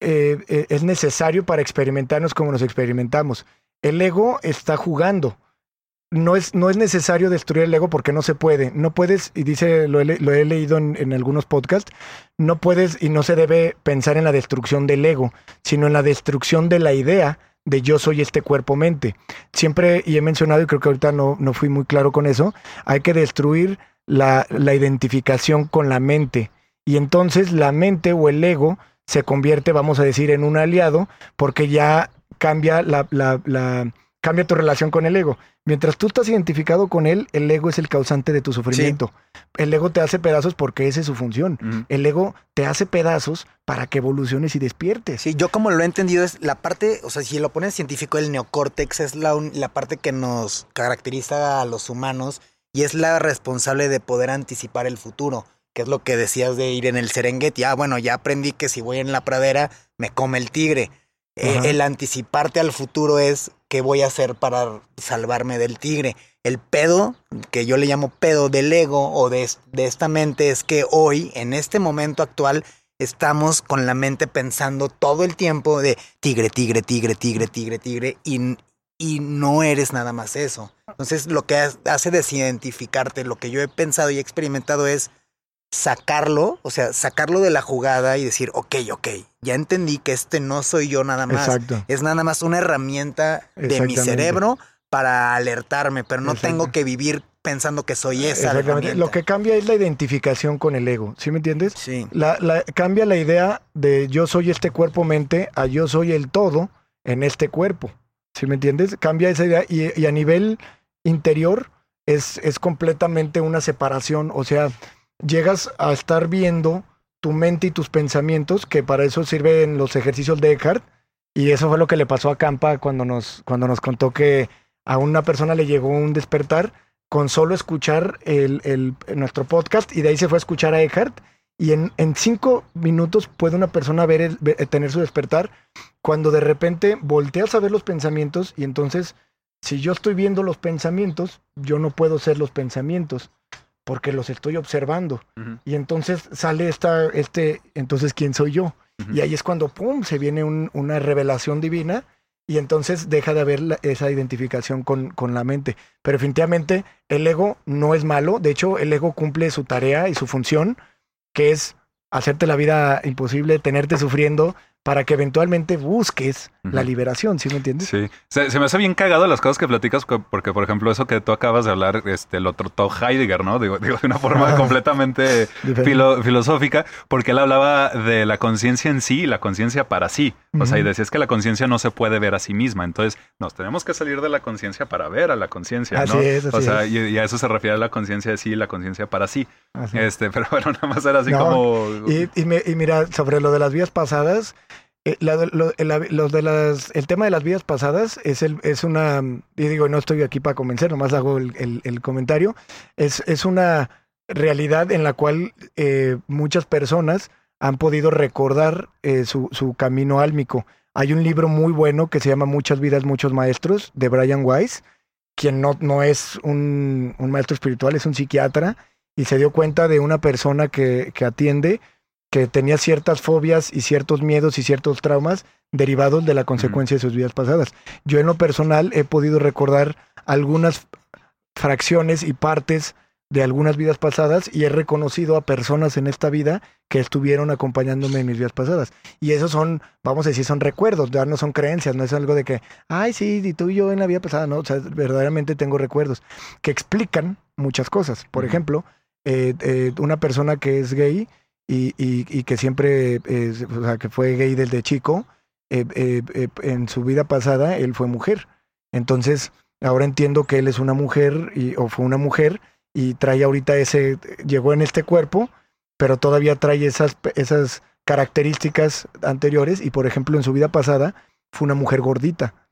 eh, eh, es necesario para experimentarnos como nos experimentamos. El ego está jugando. No es, no es necesario destruir el ego porque no se puede. No puedes, y dice, lo he, leído en, en algunos podcasts, no puedes y no se debe pensar en la destrucción del ego, sino en la destrucción de la idea de yo soy este cuerpo-mente. Siempre, y he mencionado, y creo que ahorita no, no fui muy claro con eso, hay que destruir la, la identificación con la mente. Y entonces la mente o el ego se convierte, vamos a decir, en un aliado porque ya cambia la, la- la- cambia tu relación con el ego. Mientras tú estás identificado con él, el ego es el causante de tu sufrimiento. El ego te hace pedazos porque esa es su función. El ego te hace pedazos para que evoluciones y despiertes. Sí, yo como lo he entendido es la parte, o sea, si lo pones científico, el neocórtex es la, un- la parte que nos caracteriza a los humanos y es la responsable de poder anticipar el futuro, que es lo que decías de ir en el Serengeti. Ah, bueno, ya aprendí que si voy en la pradera, me come el tigre. Eh, el anticiparte al futuro es qué voy a hacer para salvarme del tigre. El pedo, que yo le llamo pedo del ego o de, de esta mente, es que hoy, en este momento actual, estamos con la mente pensando todo el tiempo de tigre, tigre, tigre, tigre, tigre, tigre, y, y no eres nada más eso. Entonces, lo que ha- hace desidentificarte, lo que yo he pensado y experimentado es sacarlo, o sea, sacarlo de la jugada y decir, ok, ok, ya entendí que este no soy yo nada más. Exacto. Es nada más una herramienta de mi cerebro para alertarme, pero no tengo que vivir pensando que soy esa Exactamente. Lo que cambia es la identificación con el ego. ¿Sí me entiendes? Sí. La, la- cambia la idea de yo soy este cuerpo-mente a yo soy el todo en este cuerpo. ¿Sí me entiendes? Cambia esa idea y, y a nivel interior es, es completamente una separación. O sea, llegas a estar viendo tu mente y tus pensamientos, que para eso sirven los ejercicios de Eckhart. Y eso fue lo que le pasó a Campa cuando nos, cuando nos contó que a una persona le llegó un despertar con solo escuchar el, el- nuestro podcast y de ahí se fue a escuchar a Eckhart. Y en, en cinco minutos puede una persona ver el- ver- tener su despertar cuando de repente volteas a ver los pensamientos y entonces, si yo estoy viendo los pensamientos, yo no puedo ser los pensamientos porque los estoy observando. Y entonces sale esta, este, entonces, ¿quién soy yo? Y ahí es cuando, ¡pum!, se viene un- una revelación divina y entonces deja de haber la- esa identificación con, con la mente. Pero definitivamente el ego no es malo, de hecho el ego cumple su tarea y su función, que es hacerte la vida imposible, tenerte sufriendo para que eventualmente busques la liberación, ¿sí me entiendes? Sí, se, se me hace bien cagado las cosas que platicas, porque por ejemplo eso que tú acabas de hablar, este, lo trató Heidegger, ¿no? Digo, digo de una forma Ah. completamente filo- filosófica, porque él hablaba de la conciencia en sí y la conciencia para sí. O sea, y Ujú. decías que la conciencia no se puede ver a sí misma, entonces nos tenemos que salir de la conciencia para ver a la conciencia, Así ¿no? es, así o sea, es. y, y a eso se refiere la conciencia de sí y la conciencia para sí. Así. Este, pero bueno, nada más era así No, como... Y, y me- y mira, sobre lo de las vidas pasadas, eh, la- el tema de las vidas pasadas es, el, es una, y digo, no estoy aquí para convencer, nomás hago el, comentario, es, una realidad en la cual eh, muchas personas han podido recordar eh, su, camino álmico. Hay un libro muy bueno que se llama Muchas vidas, muchos maestros, de Brian Weiss, quien no, no es un, maestro espiritual, es un psiquiatra, y se dio cuenta de una persona que atiende que tenía ciertas fobias y ciertos miedos y ciertos traumas derivados de la consecuencia de sus vidas pasadas. Yo en lo personal he podido recordar algunas fracciones y partes de algunas vidas pasadas y he reconocido a personas en esta vida que estuvieron acompañándome en mis vidas pasadas. Y esos son, vamos a decir, son recuerdos, ya no son creencias, no es algo de que, ay, sí, y tú y yo en la vida pasada, no, o sea, verdaderamente tengo recuerdos que explican muchas cosas. Por ejemplo, eh, eh, una persona que es gay y, y, y que siempre, eh, o sea, que fue gay desde chico, en su vida pasada él fue mujer. Entonces, ahora entiendo que él es una mujer y, o fue una mujer y trae ahorita ese, llegó en este cuerpo, pero todavía trae esas, esas características anteriores y por ejemplo en su vida pasada fue una mujer gordita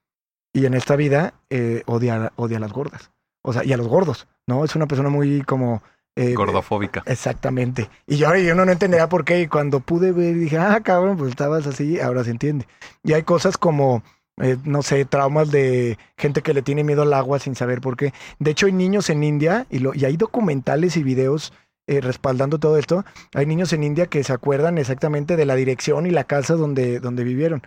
y en esta vida eh, odia, odia a las gordas, o sea, y a los gordos, ¿no? Es una persona muy como... Eh, Gordofóbica. Exactamente. Y yo, yo no, no entendía por qué y cuando pude ver dije, ah, cabrón, pues estabas así, ahora se entiende. Y hay cosas como eh, no sé, traumas de gente que le tiene miedo al agua sin saber por qué. De hecho, hay niños en India y, lo, y hay documentales y videos eh, respaldando todo esto. Hay niños en India que se acuerdan exactamente de la dirección y la casa donde, donde vivieron.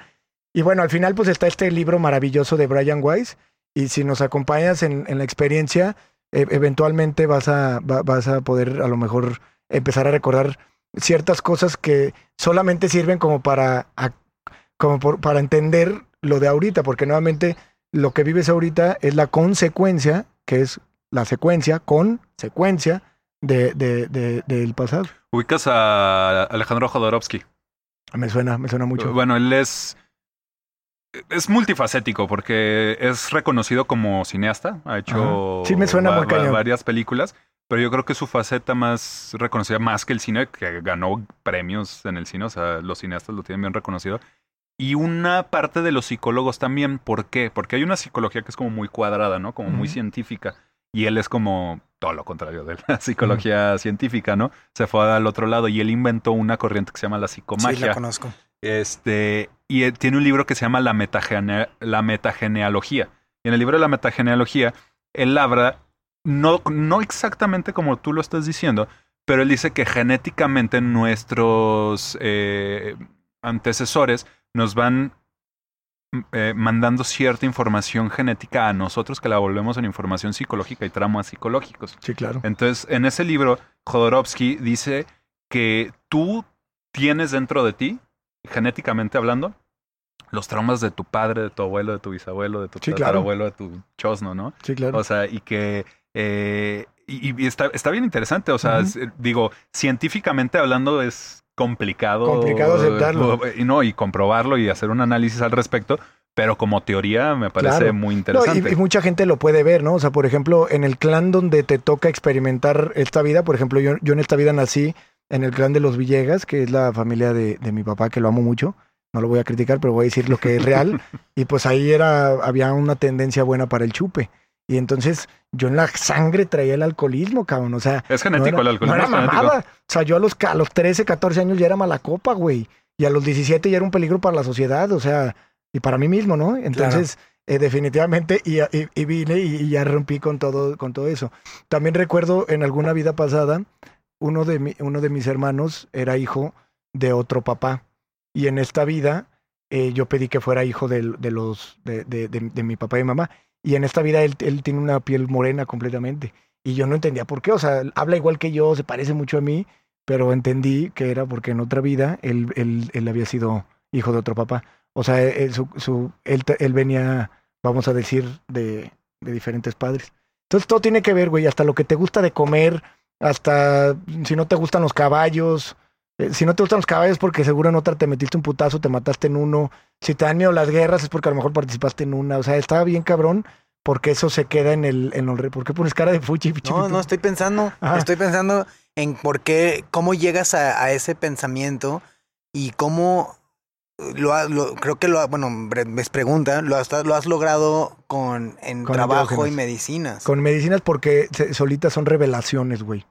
Y bueno, al final pues está este libro maravilloso de Brian Weiss y si nos acompañas en, en la experiencia, e, eventualmente vas a, vas a poder a lo mejor empezar a recordar ciertas cosas que solamente sirven como para, como para entender lo de ahorita, porque nuevamente lo que vives ahorita es la consecuencia, que es la secuencia, con secuencia de, de, del pasado. Ubicas a Alejandro Jodorowsky. Me suena, me suena mucho. Bueno, él es. Es multifacético porque es reconocido como cineasta. Ha hecho sí, me suena muy varias películas. Pero yo creo que su faceta más reconocida, más que el cine, que ganó premios en el cine, o sea, los cineastas lo tienen bien reconocido, y una parte de los psicólogos también. ¿Por qué? Porque hay una psicología que es como muy cuadrada, ¿no? Como muy científica. Y él es como todo lo contrario de la psicología científica, ¿no? Se fue al otro lado y él inventó una corriente que se llama la psicomagia. Sí, la conozco. Este, y tiene un libro que se llama la, la metagenealogía. Y en el libro de la metagenealogía, él habla, no, no exactamente como tú lo estás diciendo, pero él dice que genéticamente nuestros eh, antecesores nos van mm, eh, mandando cierta información genética a nosotros que la volvemos en información psicológica y traumas psicológicos. Sí, claro. Entonces, en ese libro, Jodorowsky dice que tú tienes dentro de ti, genéticamente hablando, los traumas de tu padre, de tu abuelo, de tu bisabuelo, de tu sí, abuelo, de tu chosno, ¿no? Sí, claro. O sea, y que eh, y, está, está, bien interesante. O sea, digo, científicamente hablando es complicado. Complicado aceptarlo. Y no, y comprobarlo y hacer un análisis al respecto. Pero como teoría me parece muy interesante. y, mucha gente lo puede ver, ¿no? O sea, por ejemplo, en el clan donde te toca experimentar esta vida, por ejemplo, yo, yo en esta vida nací en el clan de los Villegas, que es la familia de, de mi papá, que lo amo mucho. No lo voy a criticar, pero voy a decir lo que es real. y pues ahí era, había una tendencia buena para el chupe. Y entonces yo en la sangre traía el alcoholismo, cabrón. O sea. Es genético el alcoholismo. No era mamada. O sea, yo a los, a los 13, 14 años ya era mala copa, güey. Y a los 17 ya era un peligro para la sociedad, o sea, y para mí mismo, ¿no? Entonces, eh, definitivamente, y, y, vine y, ya rompí con todo, con todo eso. También recuerdo en alguna vida pasada, uno de, mi, uno de mis hermanos era hijo de otro papá. Y en esta vida, eh, yo pedí que fuera hijo de, los, de, de, mi papá y mamá. Y en esta vida él, él tiene una piel morena completamente. Y yo no entendía por qué. O sea, habla igual que yo, se parece mucho a mí, pero entendí que era porque en otra vida él, él, él había sido hijo de otro papá. O sea, él, su, su, él, él venía, vamos a decir, de, de diferentes padres. Entonces todo tiene que ver, güey, hasta lo que te gusta de comer, hasta si no te gustan los caballos, eh, si no te gustan los caballos porque seguro en otra te metiste un putazo, te mataste en uno. Si te dan miedo las guerras es porque a lo mejor participaste en una. O sea, estaba bien cabrón porque eso se queda en el... En el ¿Por qué pones cara de fuchi? No, no, estoy pensando. Estoy pensando en por qué, cómo llegas a, ese pensamiento y cómo lo, creo que lo bueno, me pregunta, lo has, lo has logrado con en trabajo y medicinas. Con medicinas porque solitas son revelaciones, güey.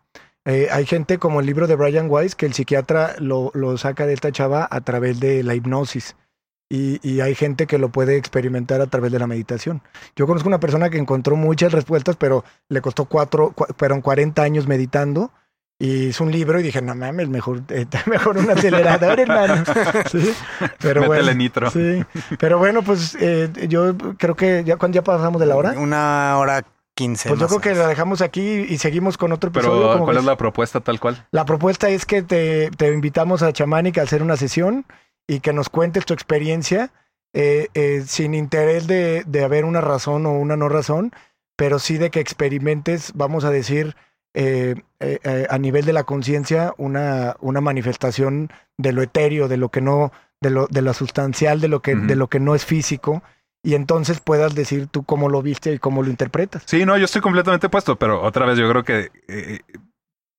Eh, hay gente como el libro de Brian Weiss que el psiquiatra lo, lo, saca de esta chava a través de la hipnosis. y, y hay gente que lo puede experimentar a través de la meditación. Yo conozco una persona que encontró muchas respuestas, pero le costó cuatro, cua- fueron 40 años meditando. Y hizo un libro y dije, no mames, mejor, eh, mejor un acelerador, hermano. Sí, pero Métele bueno. nitro. Sí, pero bueno, pues eh, yo creo que ya cuando ya pasamos de la hora, Una hora quince. pues yo creo que la dejamos aquí y seguimos con otro episodio. Pero, ¿cómo ¿cuál ves? es la propuesta tal cual? La propuesta es que te, te invitamos a Chamanic a hacer una sesión y que nos cuentes tu experiencia eh, eh, sin interés de, de haber una razón o una no razón, pero sí de que experimentes, vamos a decir, eh, eh, eh, a nivel de la conciencia, una, una manifestación de lo etéreo, de lo que no, de lo, de lo sustancial, de lo que, de lo que no es físico, y entonces puedas decir tú cómo lo viste y cómo lo interpretas. Sí, no, yo estoy completamente puesto, pero otra vez yo creo que eh,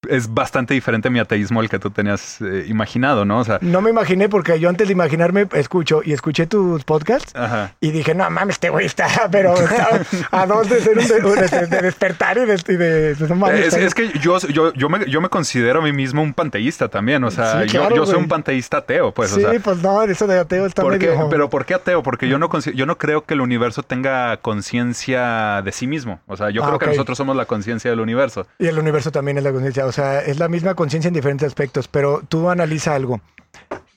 es bastante diferente mi ateísmo al que tú tenías eh, imaginado, ¿no? O sea, No me imaginé porque yo antes de imaginarme escucho y escuché tus podcasts ajá. Y dije, no mames, este güey está, pero está a dos de ser un de, de- de despertar y de, de- no mames, Es, que yo, yo, yo, me, yo me considero a mí mismo un panteísta también. O sea, Sí, yo- claro, yo, soy un panteísta ateo, pues. sí, o sea, pues no, eso de ateo está ¿por qué? medio... Pero ¿por qué ateo? Porque yo no, yo no creo que el universo tenga conciencia de sí mismo. O sea, yo Ah, creo que nosotros somos la conciencia del universo. Y el universo también es la conciencia, o sea, es la misma conciencia en diferentes aspectos, pero tú analiza algo.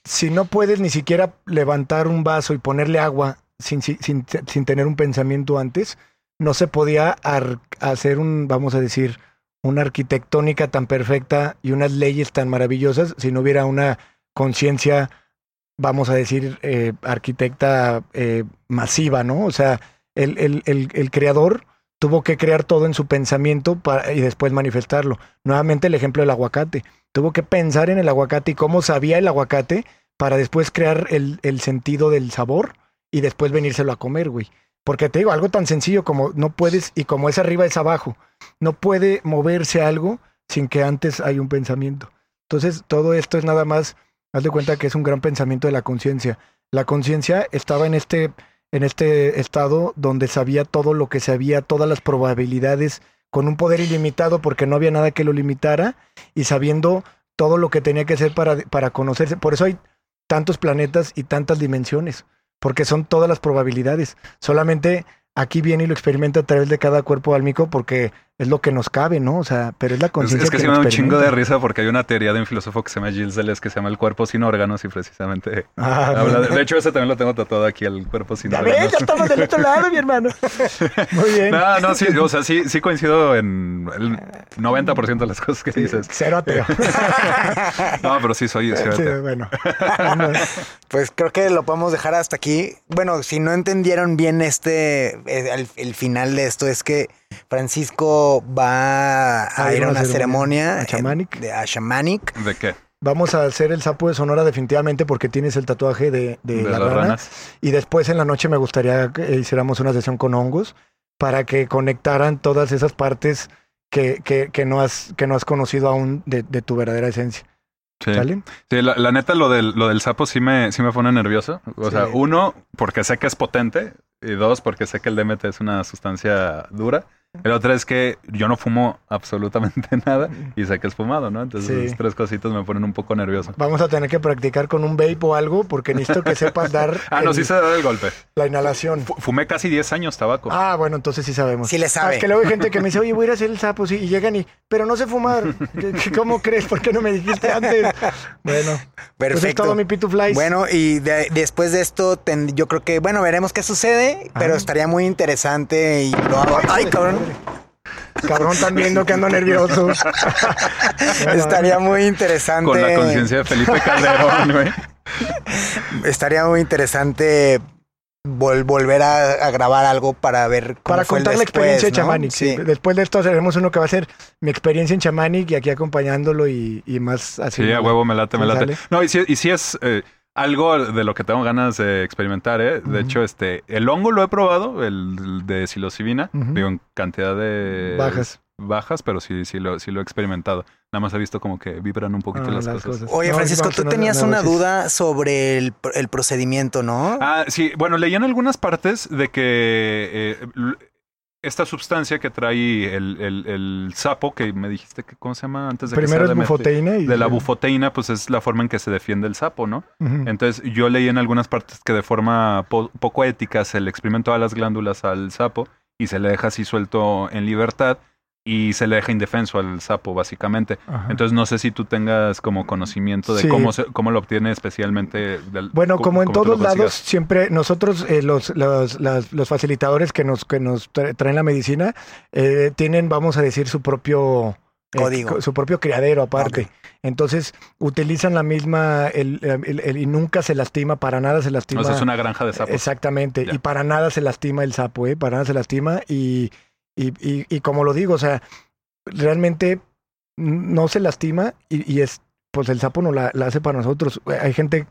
Si no puedes ni siquiera levantar un vaso y ponerle agua sin, sin, sin- tener un pensamiento antes, no se podía hacer un, vamos a decir, una arquitectónica tan perfecta y unas leyes tan maravillosas si no hubiera una conciencia, vamos a decir, eh, arquitecta eh, masiva, ¿no? O sea, el, el, el creador tuvo que crear todo en su pensamiento y después manifestarlo. Nuevamente el ejemplo del aguacate. Tuvo que pensar en el aguacate y cómo sabía el aguacate para después crear el, el sentido del sabor y después venírselo a comer, güey. Porque te digo, algo tan sencillo como no puedes, y como es arriba es abajo, no puede moverse algo sin que antes hay un pensamiento. Entonces, todo esto es nada más, haz de cuenta que es un gran pensamiento de la conciencia. La conciencia estaba en este, en este estado donde sabía todo lo que sabía, todas las probabilidades, con un poder ilimitado porque no había nada que lo limitara y sabiendo todo lo que tenía que hacer para, para conocerse. Por eso hay tantos planetas y tantas dimensiones, porque son todas las probabilidades. Solamente aquí viene y lo experimenta a través de cada cuerpo álmico porque es lo que nos cabe, ¿no? O sea, pero es la conciencia es que sí lo me da un chingo de risa porque hay una teoría de un filósofo que se llama Gilles Deleuze que se llama el cuerpo sin órganos y precisamente Ah, habla de, de hecho ese también lo tengo tatuado aquí el cuerpo sin ya órganos. ves, ya estamos del otro lado, mi hermano. Muy bien. No, no, sí, o sea, sí, sí coincido en el 90% de las cosas que dices. Cero ateo. No, pero sí soy, soy Sí, ateo. bueno. Pues creo que lo podemos dejar hasta aquí. Bueno, si no entendieron bien este, eh, el, el final de esto es que Francisco va a, ir a una ceremonia, a Shamanic. de- a Shamanic. ¿De qué? Vamos a hacer el sapo de Sonora definitivamente porque tienes el tatuaje de, de De, la las rana. ranas. Y después en la noche me gustaría que hiciéramos una sesión con hongos para que conectaran todas esas partes que, que, que no, has, que no has conocido aún de, de tu verdadera esencia. Sí. ¿Sale? Sí, la, la neta, lo del, lo del sapo sí me, sí me pone nervioso. O sea, uno, porque sé que es potente. Y dos, porque sé que el DMT es una sustancia dura. El otro es que yo no fumo absolutamente nada y sé que es fumado, ¿no? Entonces, Sí. esas tres cositas me ponen un poco nervioso. Vamos a tener que practicar con un vape o algo porque necesito que sepas dar Ah, no, el- sí se da el golpe. la inhalación. Fu- Fumé casi 10 años tabaco. Ah, bueno, entonces sí sabemos. Sí le Ah, sabe. es que luego hay gente que me dice, oye, voy a ir a hacer el sapo, sí, y llegan y, pero no sé fumar. ¿Qué- qué- ¿Cómo crees? ¿Por qué no me dijiste antes? Bueno, pues es Perfecto. todo mi Pituflies. Bueno, y de- después de esto, ten- yo creo que, bueno, veremos qué sucede, pero Ah. estaría muy interesante y lo hago. ¡Ay, cabrón! Cabrón, están viendo que ando nervioso. Estaría muy interesante. Con la conciencia de Felipe Calderón, güey. Estaría muy interesante vol- volver a, a grabar algo para ver cómo Para fue el contar la experiencia de ¿no? Chamanic. sí. Sí. Después de esto haremos uno que va a ser mi experiencia en Chamanic y aquí acompañándolo y, y más así. Sí, a huevo, me late, me late. sale. No, y sí, y sí es eh, algo de lo que tengo ganas de experimentar, ¿eh? De hecho, este, el hongo lo he probado, el de psilocibina, Ujú. digo, en cantidad de... Bajas. Bajas, pero sí, sí lo, sí lo he experimentado. Nada más he visto como que vibran un poquito Ah, las, las cosas. cosas. Oye, No, Francisco, tú tenías una duda sobre el, el procedimiento, ¿no? Ah, sí, bueno, leí en algunas partes de que eh, esta sustancia que trae el, el- el sapo, que me dijiste que, ¿cómo se llama? Antes de que Primero es bufoteína y... De la bufoteína, pues es la forma en que se defiende el sapo, ¿no? Entonces, yo leí en algunas partes que de forma po- poco ética se le exprime todas las glándulas al sapo y se le deja así suelto en libertad y se le deja indefenso al sapo, básicamente. Ajá. Entonces, no sé si tú tengas como conocimiento de Sí. cómo, se- cómo lo obtiene especialmente. del- Bueno, co- como en todos lados, siempre nosotros, eh, los, los, las- los facilitadores que nos, que nos tra- traen la medicina, eh, tienen, vamos a decir, su propio eh, Código. su propio criadero aparte. Entonces, utilizan la misma, el, el- el- y nunca se lastima, para nada se lastima. O sea, es una granja de sapos. Exactamente, Ya. y para nada se lastima el sapo, ¿eh? Para nada se lastima y, y, y, y como lo digo, o sea, realmente no se lastima y, y es, pues el sapo no la, la hace para nosotros. Hay gente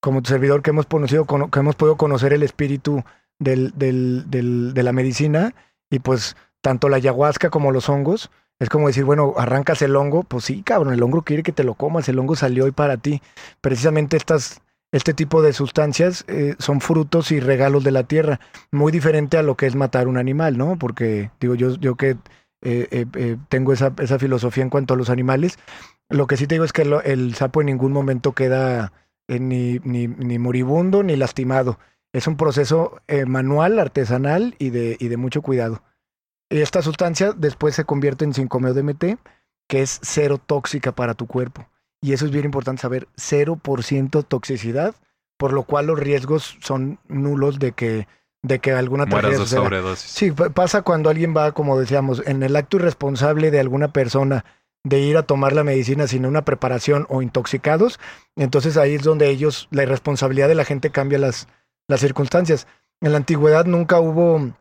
como tu servidor que hemos conocido, cono- que hemos podido conocer el espíritu del, del, del, de la medicina y pues tanto la ayahuasca como los hongos. Es como decir, bueno, arrancas el hongo, pues sí, cabrón, el hongo quiere que te lo comas, el hongo salió hoy para ti. Precisamente estas, este tipo de sustancias eh, son frutos y regalos de la tierra, muy diferente a lo que es matar un animal, ¿no? Porque digo yo, yo que eh, eh, eh, tengo esa, esa filosofía en cuanto a los animales, lo que sí te digo es que el sapo en ningún momento queda ni, ni, moribundo ni lastimado. Es un proceso manual, artesanal y de, y de mucho cuidado. Y esta sustancia después se convierte en 5-MeO-DMT, que es cero tóxica para tu cuerpo. Y eso es bien importante saber, 0% toxicidad, por lo cual los riesgos son nulos de que, de que alguna tragedia suceda. sobredosis. Sí, pa- pasa cuando alguien va, como decíamos, en el acto irresponsable de alguna persona de ir a tomar la medicina sin una preparación o intoxicados, entonces ahí es donde ellos, la irresponsabilidad de la gente cambia las, las circunstancias. En la antigüedad nunca hubo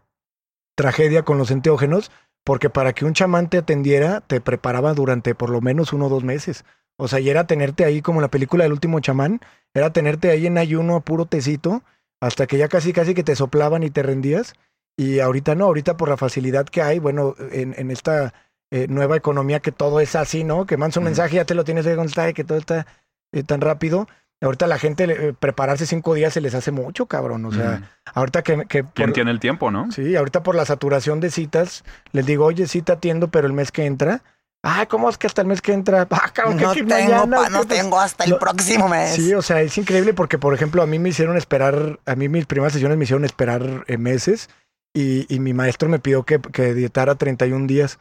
tragedia con los enteógenos, porque para que un chamán te atendiera, te preparaba durante por lo menos uno o dos meses. O sea, y era tenerte ahí como en la película del último chamán, era tenerte ahí en ayuno a puro tecito, hasta que ya casi casi que te soplaban y te rendías. Y ahorita no, ahorita por la facilidad que hay, bueno, en, en esta eh, nueva economía que todo es así, ¿no? Que mandas un Ujú. mensaje, ya te lo tienes que contestar y que todo está eh, tan rápido. Ahorita la gente eh, prepararse cinco días se les hace mucho, cabrón. O sea, ahorita que, que ¿Quién por- tiene el tiempo, no? Sí, ahorita por la saturación de citas, les digo, oye, sí te atiendo, pero el mes que entra. Ah, ¿cómo es que hasta el mes que entra? Ah, cabrón, No que tengo, mañana, pa- no ¿qué te- tengo hasta el próximo mes. Sí, o sea, es increíble porque, por ejemplo, a mí me hicieron esperar, a mí mis primeras sesiones me hicieron esperar eh, meses y, y mi maestro me pidió que, que dietara 31 días.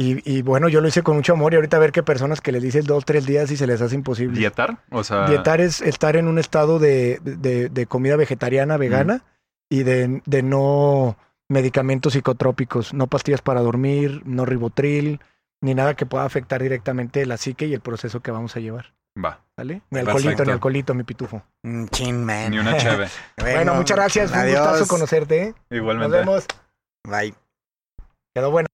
Y, y bueno, yo lo hice con mucho amor y ahorita a ver qué personas que les dices dos, tres días y se les hace imposible. ¿Dietar? O sea, Dietar es estar en un estado de, de- de comida vegetariana, vegana y de, de no medicamentos psicotrópicos, no pastillas para dormir, no ribotril, ni nada que pueda afectar directamente la psique y el proceso que vamos a llevar. va. ¿Vale? Ni Perfecto. alcoholito, ni alcoholito, mi pitufo. Mm, Chin, man. Ni una cheve. Bueno, muchas gracias. Un gustazo conocerte. ¿eh? Nos Igualmente. vemos. Bye. Quedó bueno.